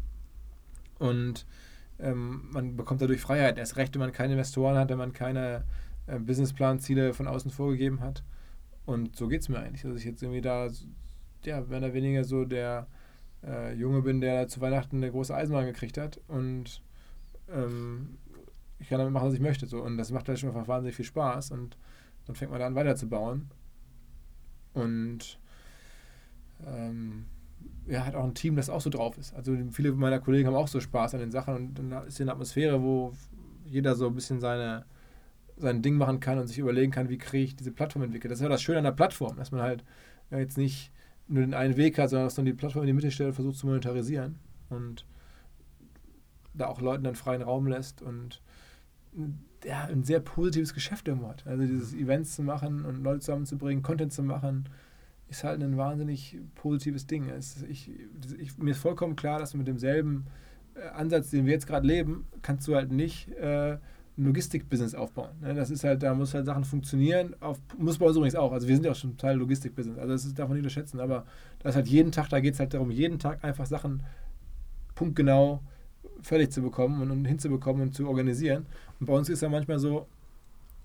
Und ähm, man bekommt dadurch Freiheit. Erst recht, wenn man keine Investoren hat, wenn man keine äh, Businessplan-Ziele von außen vorgegeben hat. Und so geht es mir eigentlich, dass ich jetzt irgendwie da, ja, mehr oder weniger so der äh, Junge bin, der zu Weihnachten eine große Eisenbahn gekriegt hat und ähm, ich kann damit machen, was ich möchte. So. Und das macht halt schon einfach wahnsinnig viel Spaß und dann fängt man an weiterzubauen. Und ähm, ja, hat auch ein Team, das auch so drauf ist. Also viele meiner Kollegen haben auch so Spaß an den Sachen und dann ist hier eine Atmosphäre, wo jeder so ein bisschen seine sein Ding machen kann und sich überlegen kann, wie kriege ich diese Plattform entwickelt. Das ist ja das Schöne an der Plattform, dass man halt ja, jetzt nicht nur den einen Weg hat, sondern dass man die Plattform in die Mitte stellt und versucht zu monetarisieren und da auch Leuten dann freien Raum lässt und ja, ein sehr positives Geschäft im hat. Also dieses Events zu machen und Leute zusammenzubringen, Content zu machen, ist halt ein wahnsinnig positives Ding. Es, ich, ich, mir ist vollkommen klar, dass du mit demselben äh, Ansatz, den wir jetzt gerade leben, kannst du halt nicht äh, ein Logistik-Business aufbauen. Ne? Das ist halt, da muss halt Sachen funktionieren. Auf, muss bei uns übrigens auch. Also wir sind ja auch schon Teil Logistik-Business. Also das ist, darf man nicht unterschätzen. Aber da ist halt jeden Tag, da geht es halt darum, jeden Tag einfach Sachen punktgenau fertig zu bekommen und, und hinzubekommen und zu organisieren. Und bei uns ist ja manchmal so,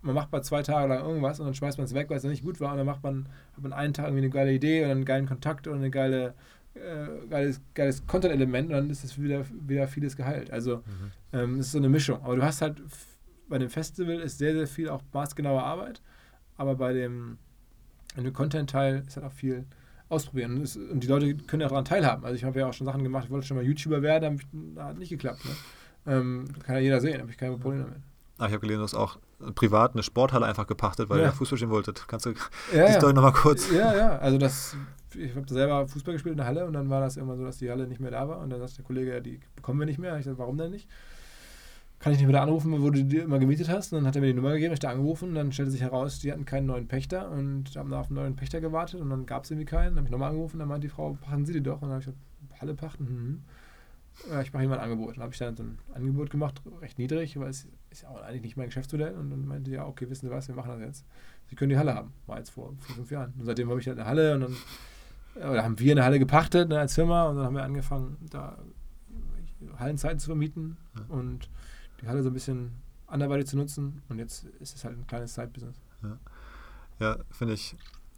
man macht mal zwei Tage lang irgendwas und dann schmeißt man es weg, weil es nicht gut war. Und dann macht man, hat man einen Tag irgendwie eine geile Idee oder einen geilen Kontakt oder eine geile, äh, geiles, geiles Content-Element und dann ist es wieder, wieder vieles geheilt. Also mhm. ähm, es ist so eine Mischung. Aber du hast halt bei dem Festival ist sehr, sehr viel auch maßgenaue Arbeit, aber bei dem, dem Content-Teil ist halt auch viel ausprobieren. Und, es, und, die Leute können ja daran teilhaben. Also ich habe ja auch schon Sachen gemacht, ich wollte schon mal YouTuber werden, da hat nicht geklappt. Ne? Ähm, kann ja jeder sehen, habe ich keine Probleme damit. Ah, ich habe gelesen, du hast auch privat eine Sporthalle einfach gepachtet, weil ja. ihr Fußball spielen wolltet. Kannst du ja, die Story ja. nochmal kurz? Ja, ja, also das, ich habe selber Fußball gespielt in der Halle und dann war das immer so, dass die Halle nicht mehr da war und dann sagt der Kollege, ja, die bekommen wir nicht mehr. Ich sagte, warum denn nicht? Kann ich nicht wieder anrufen, wo du die immer gemietet hast? Und dann hat er mir die Nummer gegeben, ich da angerufen und dann stellte sich heraus, die hatten keinen neuen Pächter und haben da auf einen neuen Pächter gewartet und dann gab es irgendwie keinen. Dann habe ich nochmal angerufen, und dann meinte die Frau, pachten Sie die doch? Und dann habe ich gesagt, Halle pachten? Mhm. Ja, ich mache Ihnen mal ein Angebot. Dann habe ich dann so ein Angebot gemacht, recht niedrig, weil es ist ja auch eigentlich nicht mein Geschäftsmodell. Und dann meinte sie, ja, okay, wissen Sie was, wir machen das jetzt. Sie können die Halle haben. War jetzt vor vier, fünf Jahren. Und seitdem habe ich halt eine Halle und dann oder haben wir eine Halle gepachtet ne, als Firma und dann haben wir angefangen, da Hallenzeiten zu vermieten ja. und die Halle so ein bisschen anderweitig zu nutzen und jetzt ist es halt ein kleines Side-Business. Ja, ja finde ich.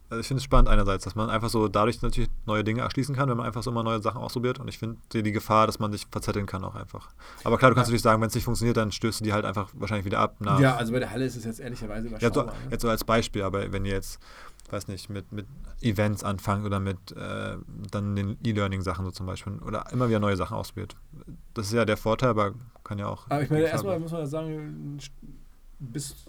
Also ich finde es spannend einerseits, dass man einfach so dadurch natürlich neue Dinge erschließen kann, wenn man einfach so immer neue Sachen ausprobiert. Und ich finde die Gefahr, dass man sich verzetteln kann auch einfach. Aber klar, du kannst ja. natürlich sagen, wenn es nicht funktioniert, dann stößt du die halt einfach wahrscheinlich wieder ab. Nach ja, also bei der Halle ist es jetzt ehrlicherweise überschaubar. Ja, so, ne? Jetzt so als Beispiel, aber wenn ihr jetzt weiß nicht, mit, mit Events anfangen oder mit äh, dann den E-Learning-Sachen so zum Beispiel oder immer wieder neue Sachen ausprobiert. Das ist ja der Vorteil, aber kann ja auch. Aber ich meine, erstmal muss man sagen, bis,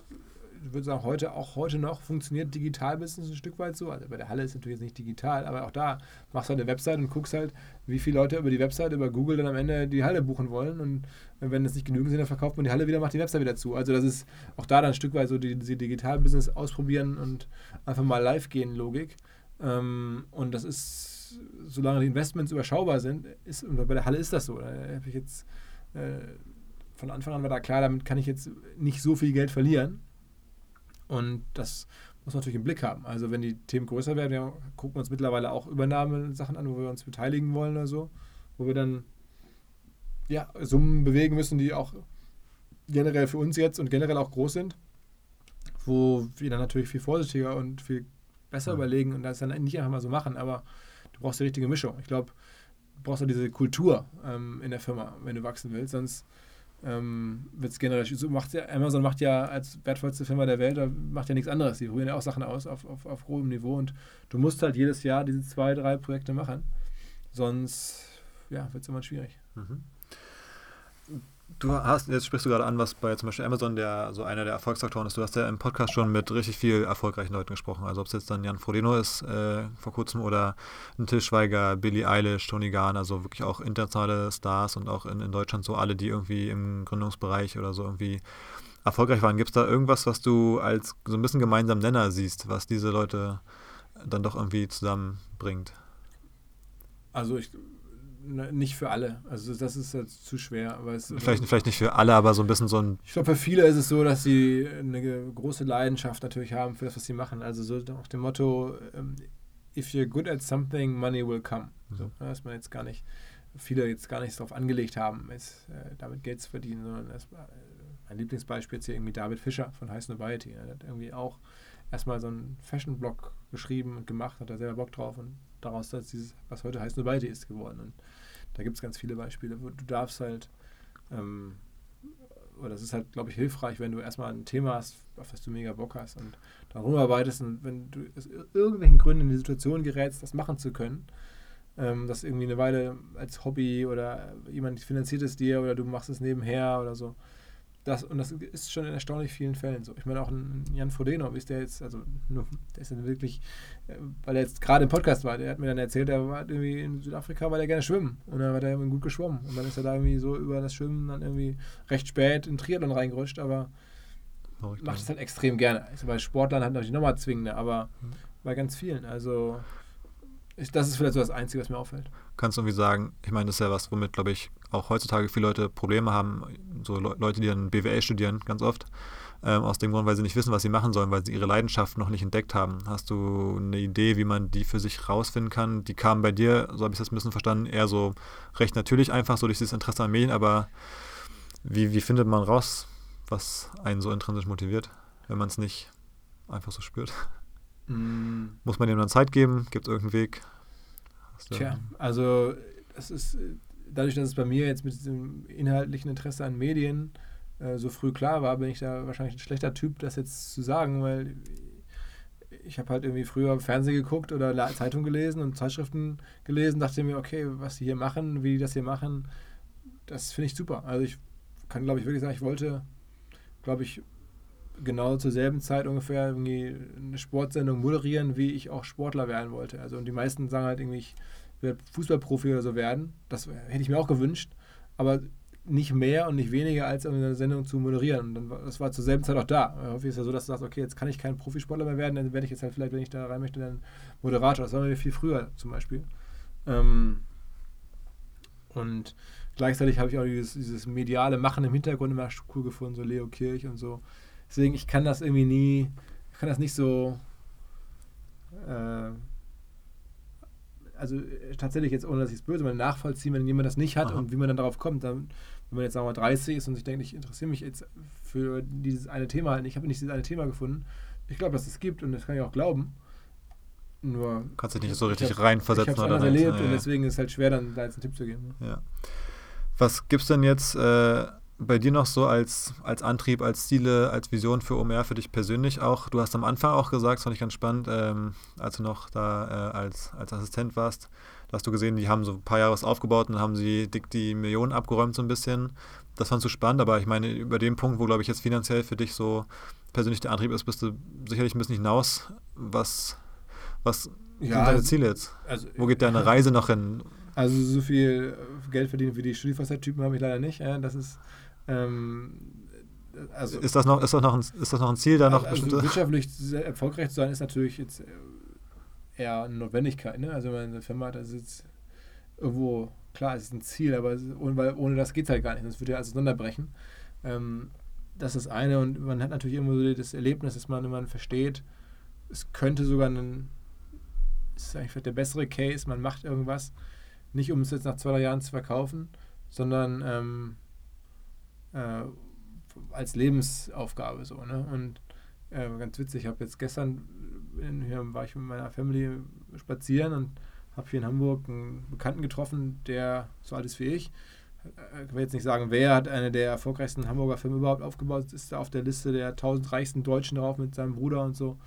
ich würde sagen, heute, auch heute noch funktioniert Digital-Business ein Stück weit so. Also bei der Halle ist natürlich jetzt nicht digital, aber auch da machst du halt eine Website und guckst halt, wie viele Leute über die Website, über Google dann am Ende die Halle buchen wollen. Und wenn es nicht genügend sind, dann verkauft man die Halle wieder, macht die Website wieder zu. Also das ist auch da dann ein Stück weit so die, die Digital-Business ausprobieren und einfach mal live gehen, Logik. Ähm, und das ist, solange die Investments überschaubar sind, ist, und bei der Halle ist das so. Da habe ich jetzt äh, von Anfang an war da klar, damit kann ich jetzt nicht so viel Geld verlieren. Und das muss man natürlich im Blick haben. Also wenn die Themen größer werden, wir gucken uns mittlerweile auch Übernahmesachen an, wo wir uns beteiligen wollen oder so, wo wir dann ja, Summen bewegen müssen, die auch generell für uns jetzt und generell auch groß sind, wo wir dann natürlich viel vorsichtiger und viel besser ja. überlegen und das dann nicht einfach mal so machen, aber du brauchst die richtige Mischung. Ich glaube, du brauchst auch diese Kultur ähm, in der Firma, wenn du wachsen willst, sonst ähm, wird es generell, so macht Amazon macht ja als wertvollste Firma der Welt, macht ja nichts anderes. Die probieren ja auch Sachen aus auf, auf, auf hohem Niveau und du musst halt jedes Jahr diese zwei, drei Projekte machen. Sonst ja, wird es immer schwierig. Mhm. Du hast, jetzt sprichst du gerade an, was bei zum Beispiel Amazon der so einer der Erfolgsfaktoren ist. Du hast ja im Podcast schon mit richtig viel erfolgreichen Leuten gesprochen. Also ob es jetzt dann Jan Frodeno ist äh, vor kurzem oder ein Tischweiger, Billie Eilish, Tony Garn, also wirklich auch internationale Stars und auch in, in Deutschland so alle, die irgendwie im Gründungsbereich oder so irgendwie erfolgreich waren. Gibt es da irgendwas, was du als so ein bisschen gemeinsamen Nenner siehst, was diese Leute dann doch irgendwie zusammenbringt? Also ich nicht für alle. Also das ist jetzt zu schwer. Aber vielleicht, vielleicht nicht für alle, aber so ein bisschen so ein. Ich glaube, für viele ist es so, dass sie eine große Leidenschaft natürlich haben für das, was sie machen. Also so nach dem Motto, ähm, if you're good at something, money will come. Mhm. So, dass man jetzt gar nicht, viele jetzt gar nicht darauf angelegt haben, jetzt, äh, damit Geld zu verdienen, sondern erstmal, äh, mein Lieblingsbeispiel ist hier irgendwie David Fischer von High Snobiety. Er hat irgendwie auch erstmal so einen Fashion-Blog geschrieben und gemacht, hat da selber Bock drauf und daraus ist dieses, was heute heißt, nur beide ist geworden. Und da gibt es ganz viele Beispiele, wo du darfst halt, ähm, oder das ist halt, glaube ich, hilfreich, wenn du erstmal ein Thema hast, auf das du mega Bock hast und darum arbeitest und wenn du aus irgendwelchen Gründen in die Situation gerätst, das machen zu können, ähm, das irgendwie eine Weile als Hobby oder jemand finanziert es dir oder du machst es nebenher oder so, das, und das ist schon in erstaunlich vielen Fällen so. Ich meine, auch ein Jan Frodeno, ist der jetzt, also nur, der ist ja wirklich, äh, weil er jetzt gerade im Podcast war, der hat mir dann erzählt, er war irgendwie in Südafrika, weil er gerne schwimmen. Und dann hat er irgendwie gut geschwommen. Und dann ist er da irgendwie so über das Schwimmen dann irgendwie recht spät in Triathlon reingerutscht, aber macht es halt extrem gerne. Also bei Sportlern hat natürlich nochmal zwingender, aber mhm. bei ganz vielen. Also ich, das ist vielleicht so das Einzige, was mir auffällt. Kannst du irgendwie sagen, ich meine, das ist ja was, womit, glaube ich, auch heutzutage viele Leute Probleme haben, so Le Leute, die dann BWL studieren, ganz oft, ähm, aus dem Grund, weil sie nicht wissen, was sie machen sollen, weil sie ihre Leidenschaft noch nicht entdeckt haben. Hast du eine Idee, wie man die für sich rausfinden kann? Die kam bei dir, so habe ich das ein bisschen verstanden, eher so recht natürlich einfach, so durch dieses Interesse an Medien, aber wie, wie findet man raus, was einen so intrinsisch motiviert, wenn man es nicht einfach so spürt? Mm. Muss man dem dann Zeit geben? Gibt es irgendeinen Weg? Tja, also es ist dadurch, dass es bei mir jetzt mit diesem inhaltlichen Interesse an Medien äh, so früh klar war, bin ich da wahrscheinlich ein schlechter Typ, das jetzt zu sagen, weil ich habe halt irgendwie früher Fernsehen geguckt oder Zeitung gelesen und Zeitschriften gelesen, dachte mir, okay, was die hier machen, wie die das hier machen, das finde ich super. Also ich kann, glaube ich, wirklich sagen, ich wollte, glaube ich, genau zur selben Zeit ungefähr irgendwie eine Sportsendung moderieren, wie ich auch Sportler werden wollte. Also und die meisten sagen halt irgendwie, ich Fußballprofi oder so werden. Das hätte ich mir auch gewünscht, aber nicht mehr und nicht weniger als eine Sendung zu moderieren. Und dann, das war zur selben Zeit auch da. Häufig ist ja so, dass du sagst, okay, jetzt kann ich kein Profisportler mehr werden, dann werde ich jetzt halt vielleicht, wenn ich da rein möchte, dann Moderator. Das war mir viel früher zum Beispiel. Ähm, und gleichzeitig habe ich auch dieses, dieses mediale Machen im Hintergrund immer cool gefunden, so Leo Kirch und so. Deswegen, ich kann das irgendwie nie, ich kann das nicht so, äh, also äh, tatsächlich jetzt, ohne dass ich es böse meine, nachvollziehen, wenn jemand das nicht hat Aha. und wie man dann darauf kommt. Dann, wenn man jetzt sagen wir 30 ist und sich denkt, ich interessiere mich jetzt für dieses eine Thema halt ich habe nicht dieses eine Thema gefunden. Ich glaube, dass es gibt und das kann ich auch glauben. Nur. Kannst du dich nicht so richtig hab, reinversetzen ich oder erlebt ja, und deswegen ist es halt schwer, dann da jetzt einen Tipp zu geben. Ja. Was gibt es denn jetzt? Äh bei dir noch so als, als Antrieb, als Ziele, als Vision für OMR, für dich persönlich auch? Du hast am Anfang auch gesagt, das fand ich ganz spannend, ähm, als du noch da äh, als, als Assistent warst, da hast du gesehen, die haben so ein paar Jahre was aufgebaut und dann haben sie dick die Millionen abgeräumt so ein bisschen. Das fandst du spannend, aber ich meine, über den Punkt, wo, glaube ich, jetzt finanziell für dich so persönlich der Antrieb ist, bist du sicherlich ein bisschen hinaus. Was, was ja, sind deine also, Ziele jetzt? Also, wo geht deine Reise noch hin? Also so viel Geld verdienen wie die Studieverser-Typen habe ich leider nicht. Das ist ähm, also, ist, das noch, ist, das noch ein, ist das noch ein Ziel, da noch also wirtschaftlich sehr erfolgreich zu sein, ist natürlich jetzt eher eine Notwendigkeit. Ne? Also wenn man eine Firma hat, das ist jetzt irgendwo, klar, es ist ein Ziel, aber ohne, weil ohne das geht es halt gar nicht. Das würde ja alles auseinanderbrechen. Ähm, das ist das eine und man hat natürlich immer so das Erlebnis, dass man, man versteht, es könnte sogar ein, es ist eigentlich der bessere Case, man macht irgendwas, nicht um es jetzt nach zwei, drei Jahren zu verkaufen, sondern ähm, äh, als Lebensaufgabe so. Ne? Und äh, ganz witzig, ich habe jetzt gestern in, hier war ich mit meiner Family spazieren und habe hier in Hamburg einen Bekannten getroffen, der so alt ist wie ich. Äh, ich will jetzt nicht sagen, wer hat eine der erfolgreichsten Hamburger Filme überhaupt aufgebaut, ist da auf der Liste der 1000 reichsten Deutschen drauf mit seinem Bruder und so.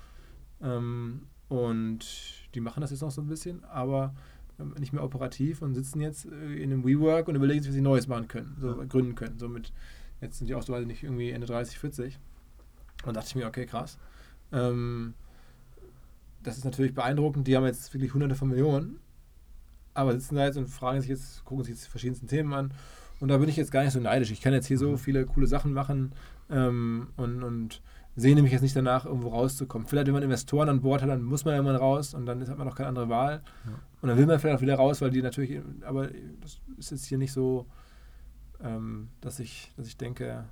Ähm, und die machen das jetzt noch so ein bisschen, aber ähm, nicht mehr operativ und sitzen jetzt äh, in einem WeWork und überlegen sich, was sie Neues machen können, so gründen können. So mit, jetzt sind die auch so, nicht irgendwie Ende 30, 40. Und dachte ich mir, okay, krass. Ähm, das ist natürlich beeindruckend. Die haben jetzt wirklich hunderte von Millionen, aber sitzen da jetzt und fragen sich jetzt, gucken sich jetzt die verschiedensten Themen an. Und da bin ich jetzt gar nicht so neidisch. Ich kann jetzt hier so mhm. viele coole Sachen machen ähm, und, und sehne mich jetzt nicht danach, irgendwo rauszukommen. Vielleicht, wenn man Investoren an Bord hat, dann muss man ja mal raus und dann hat man noch keine andere Wahl. Ja. Und dann will man vielleicht auch wieder raus, weil die natürlich, aber das ist jetzt hier nicht so, ähm, dass ich, dass ich denke, ja.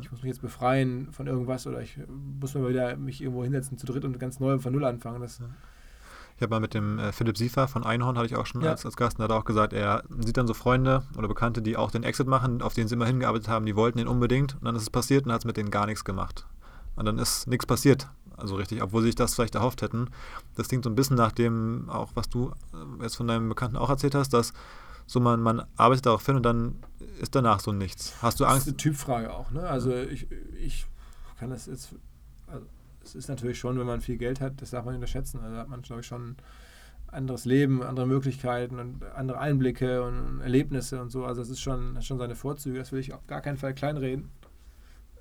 ich muss mich jetzt befreien von irgendwas oder ich muss mal wieder mich irgendwo hinsetzen zu dritt und ganz neu von Null anfangen. Das, ja. Ich habe mal mit dem äh, Philipp Siefer von Einhorn, hatte ich auch schon ja. als, als Gast, und hat auch gesagt, er sieht dann so Freunde oder Bekannte, die auch den Exit machen, auf den sie immer hingearbeitet haben, die wollten ihn unbedingt und dann ist es passiert und hat es mit denen gar nichts gemacht. Und dann ist nichts passiert. Also richtig, obwohl sie sich das vielleicht erhofft hätten. Das klingt so ein bisschen nach dem, auch was du äh, jetzt von deinem Bekannten auch erzählt hast, dass so man, man arbeitet darauf hin und dann ist danach so nichts. Hast du Angst? Das ist eine Typfrage auch, ne? Also ich, ich kann das jetzt, also es ist natürlich schon, wenn man viel Geld hat, das darf man nicht unterschätzen. Also hat man, glaube ich, schon ein anderes Leben, andere Möglichkeiten und andere Einblicke und Erlebnisse und so. Also es ist schon, hat schon seine Vorzüge, das will ich auf gar keinen Fall kleinreden.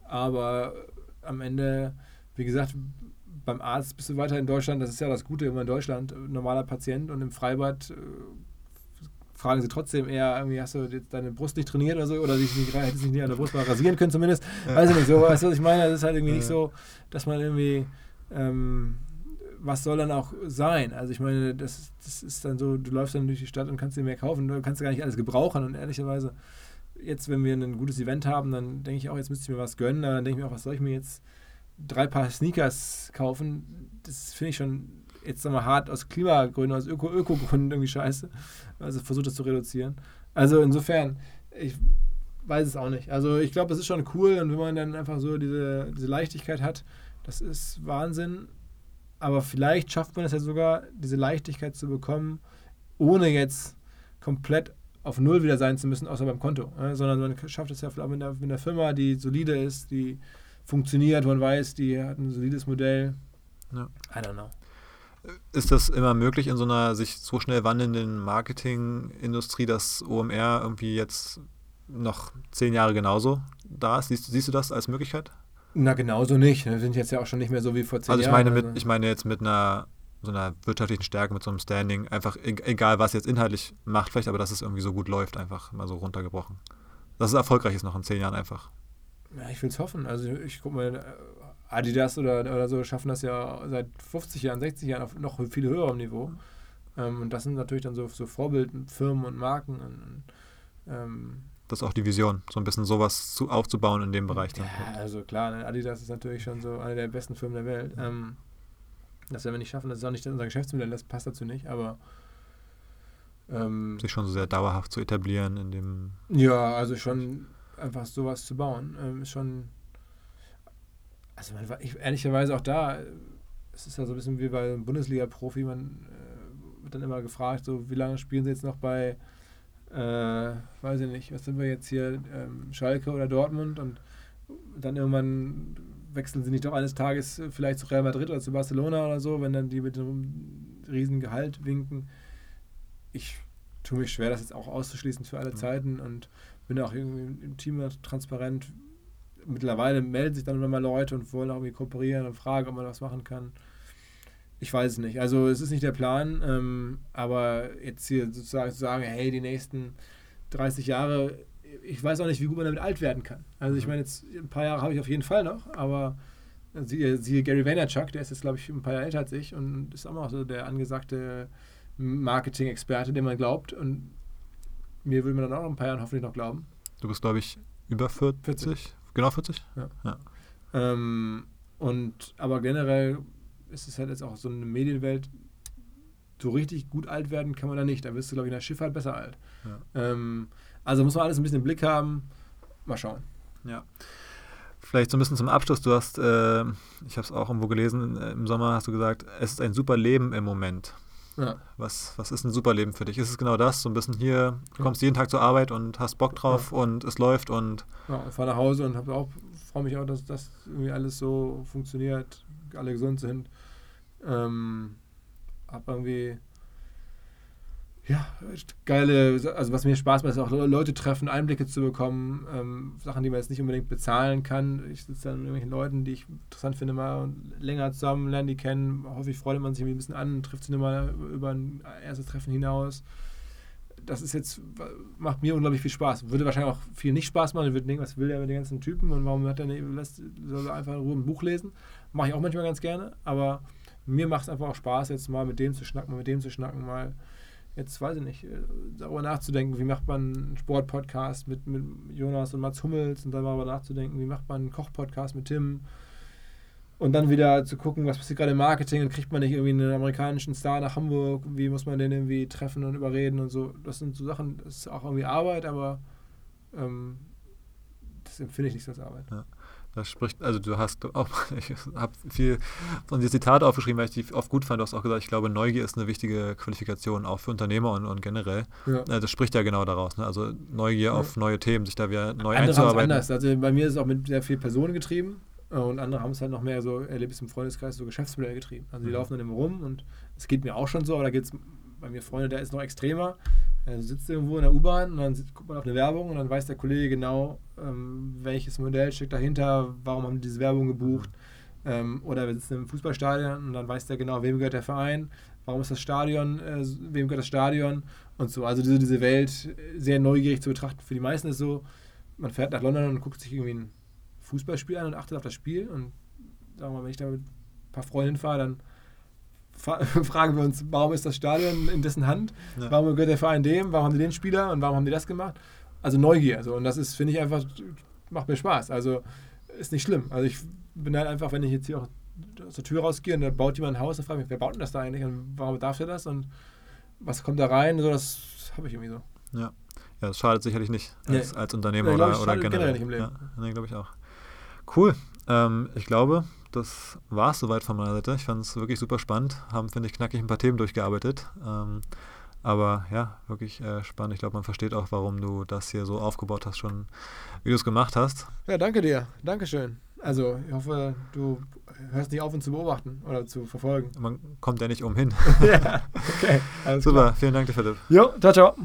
Aber am Ende, wie gesagt, beim Arzt bist du weiter in Deutschland, das ist ja das Gute immer in Deutschland, normaler Patient und im Freibad äh, fragen sie trotzdem eher, irgendwie hast du deine Brust nicht trainiert oder so, oder dich nicht, hättest dich nicht an der Brust mal rasieren können zumindest. Weiß ich nicht so, weißt du, was ich meine? Das ist halt irgendwie nicht so, dass man irgendwie, ähm, was soll dann auch sein? Also ich meine, das, das ist dann so, du läufst dann durch die Stadt und kannst dir mehr kaufen, du kannst gar nicht alles gebrauchen und ehrlicherweise, jetzt, wenn wir ein gutes Event haben, dann denke ich auch, jetzt müsste ich mir was gönnen, aber dann denke ich mir auch, was soll ich mir jetzt drei Paar Sneakers kaufen? Das finde ich schon jetzt sag mal hart aus Klimagründen, aus Öko-Öko-Gründen irgendwie scheiße. Also versucht das zu reduzieren. Also insofern, ich weiß es auch nicht. Also ich glaube, es ist schon cool und wenn man dann einfach so diese, diese Leichtigkeit hat, das ist Wahnsinn. Aber vielleicht schafft man es ja sogar, diese Leichtigkeit zu bekommen, ohne jetzt komplett auf Null wieder sein zu müssen, außer beim Konto. Ne? Sondern man schafft es ja vielleicht mit einer, mit einer Firma, die solide ist, die funktioniert, man weiß, die hat ein solides Modell. Ja. I don't know. Ist das immer möglich in so einer sich so schnell wandelnden Marketingindustrie, dass OMR irgendwie jetzt noch zehn Jahre genauso da ist? Siehst, siehst du das als Möglichkeit? Na, genauso nicht. Wir sind jetzt ja auch schon nicht mehr so wie vor zehn also ich Jahren. Meine also ich meine jetzt mit einer so einer wirtschaftlichen Stärke, mit so einem Standing, einfach e-, egal, was jetzt inhaltlich macht, vielleicht, aber dass es irgendwie so gut läuft, einfach mal so runtergebrochen. Dass es erfolgreich ist noch in zehn Jahren einfach. Ja, ich will es hoffen. Also ich gucke mal, Adidas oder, oder so schaffen das ja seit 50 Jahren, 60 Jahren auf noch viel höherem Niveau. Ähm, und das sind natürlich dann so, so Vorbildfirmen und Marken. Und, ähm, das ist auch die Vision, so ein bisschen sowas zu, aufzubauen in dem Bereich. Dann. Ja, also klar, ne, Adidas ist natürlich schon so eine der besten Firmen der Welt. Ähm, das werden wir nicht schaffen, das ist auch nicht unser Geschäftsmodell, das passt dazu nicht, aber ähm, sich schon so sehr dauerhaft zu etablieren in dem. Ja, also schon einfach sowas zu bauen, ähm, ist schon also man war ich, ehrlicherweise auch da, es ist ja so ein bisschen wie bei einem Bundesliga-Profi, man äh, wird dann immer gefragt, so wie lange spielen sie jetzt noch bei, äh, weiß ich nicht, was sind wir jetzt hier, ähm, Schalke oder Dortmund und dann irgendwann wechseln sie nicht doch eines Tages vielleicht zu Real Madrid oder zu Barcelona oder so, wenn dann die mit einem riesen Gehalt winken. Ich tue mich schwer, das jetzt auch auszuschließen für alle mhm. Zeiten und bin auch irgendwie im Team transparent, mittlerweile melden sich dann immer mal Leute und wollen auch irgendwie kooperieren und fragen, ob man was machen kann. Ich weiß es nicht. Also es ist nicht der Plan, ähm, aber jetzt hier sozusagen zu sagen, hey, die nächsten 30 Jahre, ich weiß auch nicht, wie gut man damit alt werden kann. Also ich mhm. meine, jetzt ein paar Jahre habe ich auf jeden Fall noch, aber siehe, siehe Gary Vaynerchuk, der ist jetzt, glaube ich, ein paar Jahre älter als ich und ist auch noch so der angesagte Marketing-Experte, dem man glaubt. Und mir würde man dann auch ein paar Jahren hoffentlich noch glauben. Du bist, glaube ich, über 40. 40. Genau 40? Ja. ja. Ähm, und, aber generell ist es halt jetzt auch so eine Medienwelt, so richtig gut alt werden kann man da nicht. Da wirst du, glaube ich, in der Schifffahrt besser alt. Ja. Ähm, also muss man alles ein bisschen im Blick haben. Mal schauen. Ja. Vielleicht so ein bisschen zum Abschluss. Du hast, äh, ich habe es auch irgendwo gelesen, im Sommer hast du gesagt, es ist ein super Leben im Moment. Ja. Was, was ist ein super Leben für dich? Ist es genau das? So ein bisschen hier, du kommst jeden Tag zur Arbeit und hast Bock drauf ja. und es läuft und. Ja, ich fahre nach Hause und auch, freue mich auch, dass das irgendwie alles so funktioniert, alle gesund sind. Ähm, hab irgendwie ja, geile, also was mir Spaß macht, ist auch Leute treffen, Einblicke zu bekommen, ähm, Sachen, die man jetzt nicht unbedingt bezahlen kann. Ich sitze dann mit irgendwelchen Leuten, die ich interessant finde, mal länger zusammen, lernen die kennen. Häufig freut man sich ein bisschen an, trifft sich mal über ein erstes Treffen hinaus. Das ist jetzt, macht mir unglaublich viel Spaß. Würde wahrscheinlich auch viel nicht Spaß machen. Ich würde denken, was will der mit den ganzen Typen und warum hat er nicht, soll er einfach in Ruhe ein Buch lesen? Mache ich auch manchmal ganz gerne, aber mir macht es einfach auch Spaß, jetzt mal mit dem zu schnacken, mal mit dem zu schnacken, mal jetzt weiß ich nicht, äh, darüber nachzudenken, wie macht man einen Sportpodcast mit, mit Jonas und Mats Hummels und darüber nachzudenken, wie macht man einen Kochpodcast mit Tim und dann wieder zu gucken, was passiert gerade im Marketing und kriegt man nicht irgendwie einen amerikanischen Star nach Hamburg, wie muss man den irgendwie treffen und überreden und so. Das sind so Sachen, das ist auch irgendwie Arbeit, aber ähm, das empfinde ich nicht so als Arbeit. Ja. Das spricht, also du hast auch, ich habe viel von dir Zitate aufgeschrieben, weil ich die oft gut fand. Du hast auch gesagt, ich glaube, Neugier ist eine wichtige Qualifikation, auch für Unternehmer und, und generell. Ja. Äh, das spricht ja genau daraus. Ne? Also Neugier ja. auf neue Themen, sich da wieder neu andere einzuarbeiten. anders. Also bei mir ist es auch mit sehr viel Personen getrieben äh, und andere haben es halt noch mehr so, erlebt es im Freundeskreis, so Geschäftsmodell getrieben. Also die mhm. laufen dann immer rum und es geht mir auch schon so, aber da gibt es bei mir Freunde, der ist noch extremer. Er sitzt irgendwo in der U-Bahn und dann guckt man auf eine Werbung und dann weiß der Kollege genau, ähm, welches Modell steckt dahinter, warum haben die diese Werbung gebucht. Ähm, oder wir sitzen im Fußballstadion und dann weiß der genau, wem gehört der Verein, warum ist das Stadion, äh, wem gehört das Stadion und so. Also diese, diese Welt sehr neugierig zu betrachten. Für die meisten ist so, man fährt nach London und guckt sich irgendwie ein Fußballspiel an und achtet auf das Spiel. Und sagen wir mal, wenn ich da mit ein paar Freundinnen fahre, dann fragen wir uns, warum ist das Stadion in dessen Hand? Ja. Warum gehört der Verein dem? Warum haben die den Spieler und warum haben die das gemacht? Also Neugier. Also, und das ist, finde ich einfach, macht mir Spaß. Also ist nicht schlimm. Also ich bin halt einfach, wenn ich jetzt hier auch aus der Tür rausgehe und da baut jemand ein Haus, dann frage ich mich, wer baut denn das da eigentlich und warum darf er das und was kommt da rein? So, das habe ich irgendwie so. Ja. Ja, das schadet sicherlich nicht als, nee. als Unternehmer ja, oder, oder generell. generell nicht im Leben. Ja, nee, glaube ich auch. Cool. Ähm, ich glaube, das war es soweit von meiner Seite. Ich fand es wirklich super spannend. Haben, finde ich, knackig ein paar Themen durchgearbeitet. Ähm, aber ja, wirklich äh, spannend. Ich glaube, man versteht auch, warum du das hier so aufgebaut hast, schon wie du es gemacht hast. Ja, danke dir. Dankeschön. Also, ich hoffe, du hörst nicht auf, uns zu beobachten oder zu verfolgen. Man kommt ja nicht umhin. ja, okay. Super, klar. vielen Dank dir, Philipp. Jo, ciao, ciao.